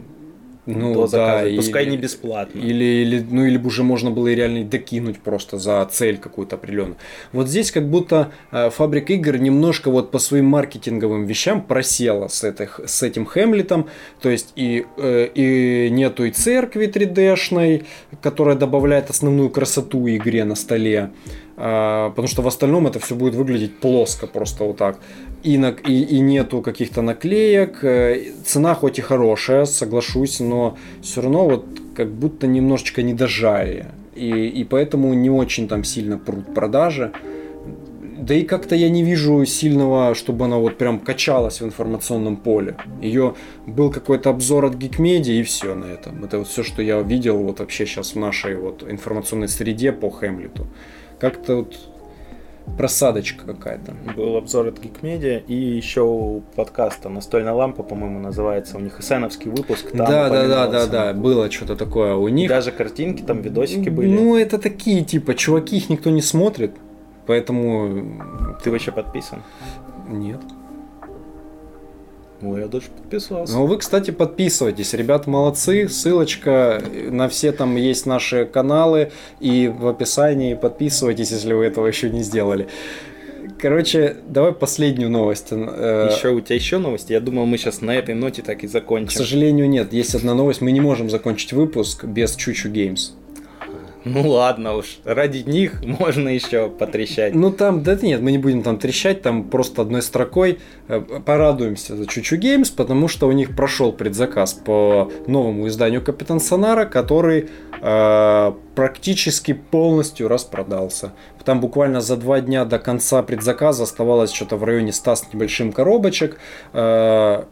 [SPEAKER 1] ну,
[SPEAKER 2] до заказа,
[SPEAKER 1] да,
[SPEAKER 2] пускай
[SPEAKER 1] или-
[SPEAKER 2] не бесплатно.
[SPEAKER 1] Или, или, ну, или бы уже можно было и реально докинуть просто за цель какую-то определенную. Вот здесь как будто э, фабрика игр немножко вот по своим маркетинговым вещам просела с, этих, с этим Хэмлетом. То есть и, э, и нету и церкви 3D-шной, которая добавляет основную красоту игре на столе. А, потому что в остальном это все будет выглядеть плоско просто вот так. И, на, и, и нету каких-то наклеек. Э, Цена хоть и хорошая, соглашусь, но все равно вот как будто немножечко не дожали. И, и поэтому не очень там сильно прут продажи. Да и как-то я не вижу сильного, чтобы она вот прям качалась в информационном поле. Ее был какой-то обзор от Geekmedia и все на этом. Это вот все, что я видел вот вообще сейчас в нашей вот информационной среде по Хэмлету. Как-то вот просадочка какая-то.
[SPEAKER 2] Был обзор от Geekmedia и еще у подкаста «Настольная лампа», по-моему, называется. У них эсеновский выпуск. там
[SPEAKER 1] Да, да, да, да, да, было что-то такое у
[SPEAKER 2] И
[SPEAKER 1] них.
[SPEAKER 2] даже картинки, там видосики были.
[SPEAKER 1] Ну, это такие, типа, чуваки, их никто не смотрит, поэтому
[SPEAKER 2] Ты вообще подписан?
[SPEAKER 1] нет.
[SPEAKER 2] Ой, я даже подписался.
[SPEAKER 1] Ну, вы, кстати, подписывайтесь. Ребята молодцы. Ссылочка на все там есть наши каналы. И в описании подписывайтесь, если вы этого еще не сделали. Короче, давай последнюю новость. Э,
[SPEAKER 2] Еще у тебя еще новости? Я думал, мы сейчас на этой ноте так и
[SPEAKER 1] К
[SPEAKER 2] закончим.
[SPEAKER 1] сожалению, нет. Есть одна новость. Мы не можем закончить выпуск без Чучу Games.
[SPEAKER 2] Ну ладно уж, ради них можно еще потрещать.
[SPEAKER 1] Ну там, да нет, мы не будем там трещать, там просто одной строкой э, порадуемся за Чучу Геймс, потому что у них прошел предзаказ по новому изданию Капитан Сонара, который э, практически полностью распродался. Там буквально за два дня до конца предзаказа оставалось что-то в районе 100 с небольшим коробочек, э,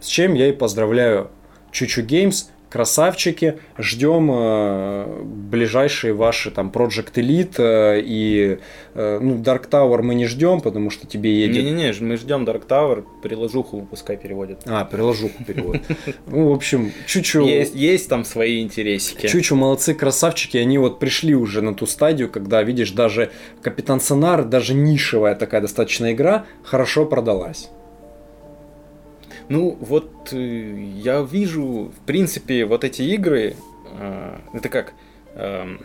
[SPEAKER 1] с чем я и поздравляю Choo Choo Games красавчики, ждем э, ближайшие ваши там Project Elite э, и э, ну, Dark Tower мы не ждем, потому что тебе едет...
[SPEAKER 2] Не-не-не, мы ждем Dark Tower, приложуху пускай переводят.
[SPEAKER 1] А, приложуху переводят. Ну, в общем, Choo Choo...
[SPEAKER 2] Есть, есть там свои интересики.
[SPEAKER 1] Чучу молодцы, красавчики, они вот пришли уже на ту стадию, когда, видишь, даже Капитан Сонар, даже нишевая такая достаточно игра, хорошо продалась.
[SPEAKER 2] Ну, вот э, я вижу, в принципе, вот эти игры, э, это как э,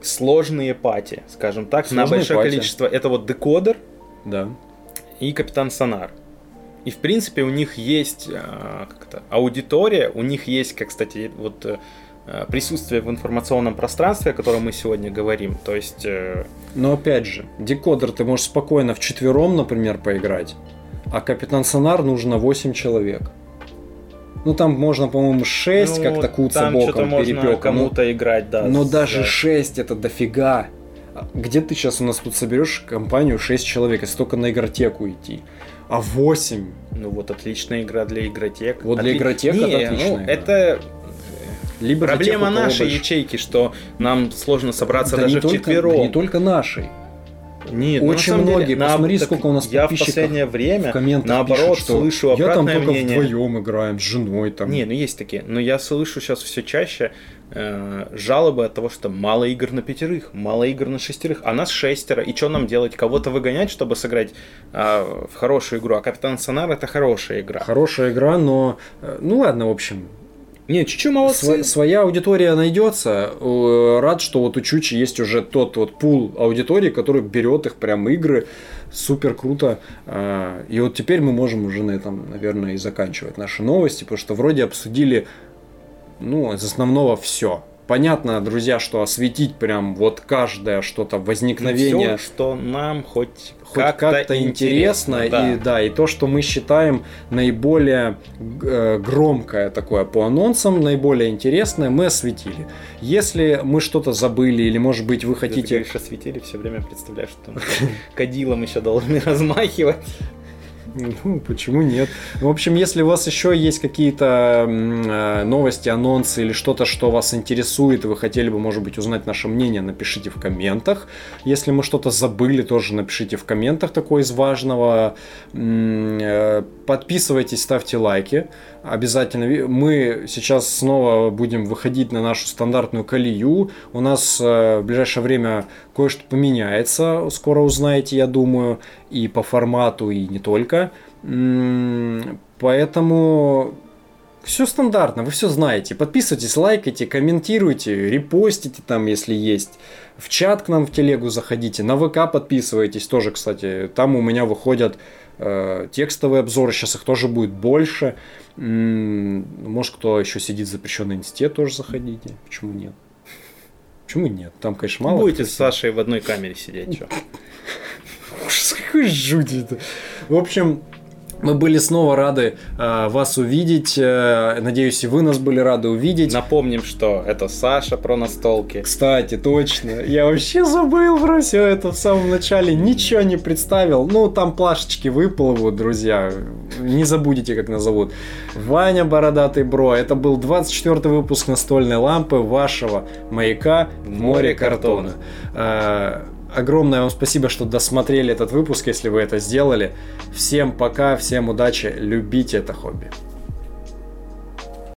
[SPEAKER 2] сложные пати, скажем так, Сложные на большое пати. количество. Это вот декодер
[SPEAKER 1] да.
[SPEAKER 2] и Капитан Сонар. И, в принципе, у них есть э, аудитория, у них есть, как, кстати, вот э, присутствие в информационном пространстве, о котором мы сегодня говорим. То есть... Э...
[SPEAKER 1] Но опять же, декодер ты можешь спокойно в четвером, например, поиграть а капитан Сонар нужно 8 человек. Ну там можно, по-моему, 6 ну, как-то куца боком перепеком.
[SPEAKER 2] кому-то но, играть, да.
[SPEAKER 1] Но даже да. 6 это дофига. Где ты сейчас у нас тут соберешь компанию 6 человек, если только на игротеку идти? А 8?
[SPEAKER 2] Ну вот отличная игра для игротек.
[SPEAKER 1] Вот для Отли... игротек
[SPEAKER 2] Не, это отличная. Ну, игра. это либо проблема тех, нашей больше... ячейки, что нам сложно собраться да даже
[SPEAKER 1] в
[SPEAKER 2] четвером. Да
[SPEAKER 1] не только нашей.
[SPEAKER 2] Нет,
[SPEAKER 1] очень многие. Деле, Посмотри,
[SPEAKER 2] на,
[SPEAKER 1] сколько у нас
[SPEAKER 2] Я в последнее время
[SPEAKER 1] в комментах
[SPEAKER 2] наоборот
[SPEAKER 1] пишут, что
[SPEAKER 2] слышу обратное
[SPEAKER 1] я там только
[SPEAKER 2] мнение.
[SPEAKER 1] вдвоем играем с женой там.
[SPEAKER 2] Не, ну есть такие. Но я слышу сейчас все чаще э, жалобы от того, что мало игр на пятерых, мало игр на шестерых, а нас шестеро. И что нам делать? Кого-то выгонять, чтобы сыграть э, в хорошую игру? А Капитан Сонар это хорошая игра.
[SPEAKER 1] Хорошая игра, но э, ну ладно, в общем,
[SPEAKER 2] не, Чучу молодцы.
[SPEAKER 1] Сво- своя аудитория найдется. Рад, что вот у Чучи есть уже тот вот пул аудитории, который берет их прям игры. Супер круто. А, и вот теперь мы можем уже на этом, наверное, и заканчивать наши новости, потому что вроде обсудили, ну, из основного все. Понятно, друзья, что осветить прям вот каждое что-то возникновение.
[SPEAKER 2] Все, что нам хоть
[SPEAKER 1] хоть как-то, как интересно, интересно да. и да, и то, что мы считаем наиболее э, громкое такое по анонсам, наиболее интересное, мы осветили. Если мы что-то забыли или, может быть, вы хотите... Ты
[SPEAKER 2] говоришь, осветили, все время представляешь, что кадилом еще должны размахивать.
[SPEAKER 1] Ну, почему нет? В общем, если у вас еще есть какие-то э, новости, анонсы или что-то, что вас интересует, вы хотели бы, может быть, узнать наше мнение, напишите в комментах. Если мы что-то забыли, тоже напишите в комментах такое из важного. Э, подписывайтесь, ставьте лайки. Обязательно. Мы сейчас снова будем выходить на нашу стандартную колею. У нас э, в ближайшее время кое-что поменяется. Скоро узнаете, я думаю. И по формату, и не только. Поэтому все стандартно, вы все знаете. Подписывайтесь, лайкайте, комментируйте, репостите там, если есть. В чат к нам в телегу заходите, на ВК подписывайтесь тоже, кстати. Там у меня выходят э, текстовые обзоры, сейчас их тоже будет больше. М-м, может, кто еще сидит в запрещенной инсте, тоже заходите. Почему нет? Почему нет? Там, конечно, мало.
[SPEAKER 2] Будете с Сашей в одной камере сидеть, что?
[SPEAKER 1] Какой жуть это. В общем, мы были снова рады э, вас увидеть. Э, надеюсь, и вы нас были рады увидеть.
[SPEAKER 2] Напомним, что это Саша про настолки.
[SPEAKER 1] Кстати, точно. Я вообще забыл про все это в самом начале. Ничего не представил. Ну, там плашечки выплывут, друзья. Не забудете, как назовут. Ваня Бородатый Бро. Это был 24 выпуск настольной лампы вашего маяка в море картона. Э, огромное вам спасибо, что досмотрели этот выпуск, если вы это сделали. Всем пока, всем удачи, любите это хобби.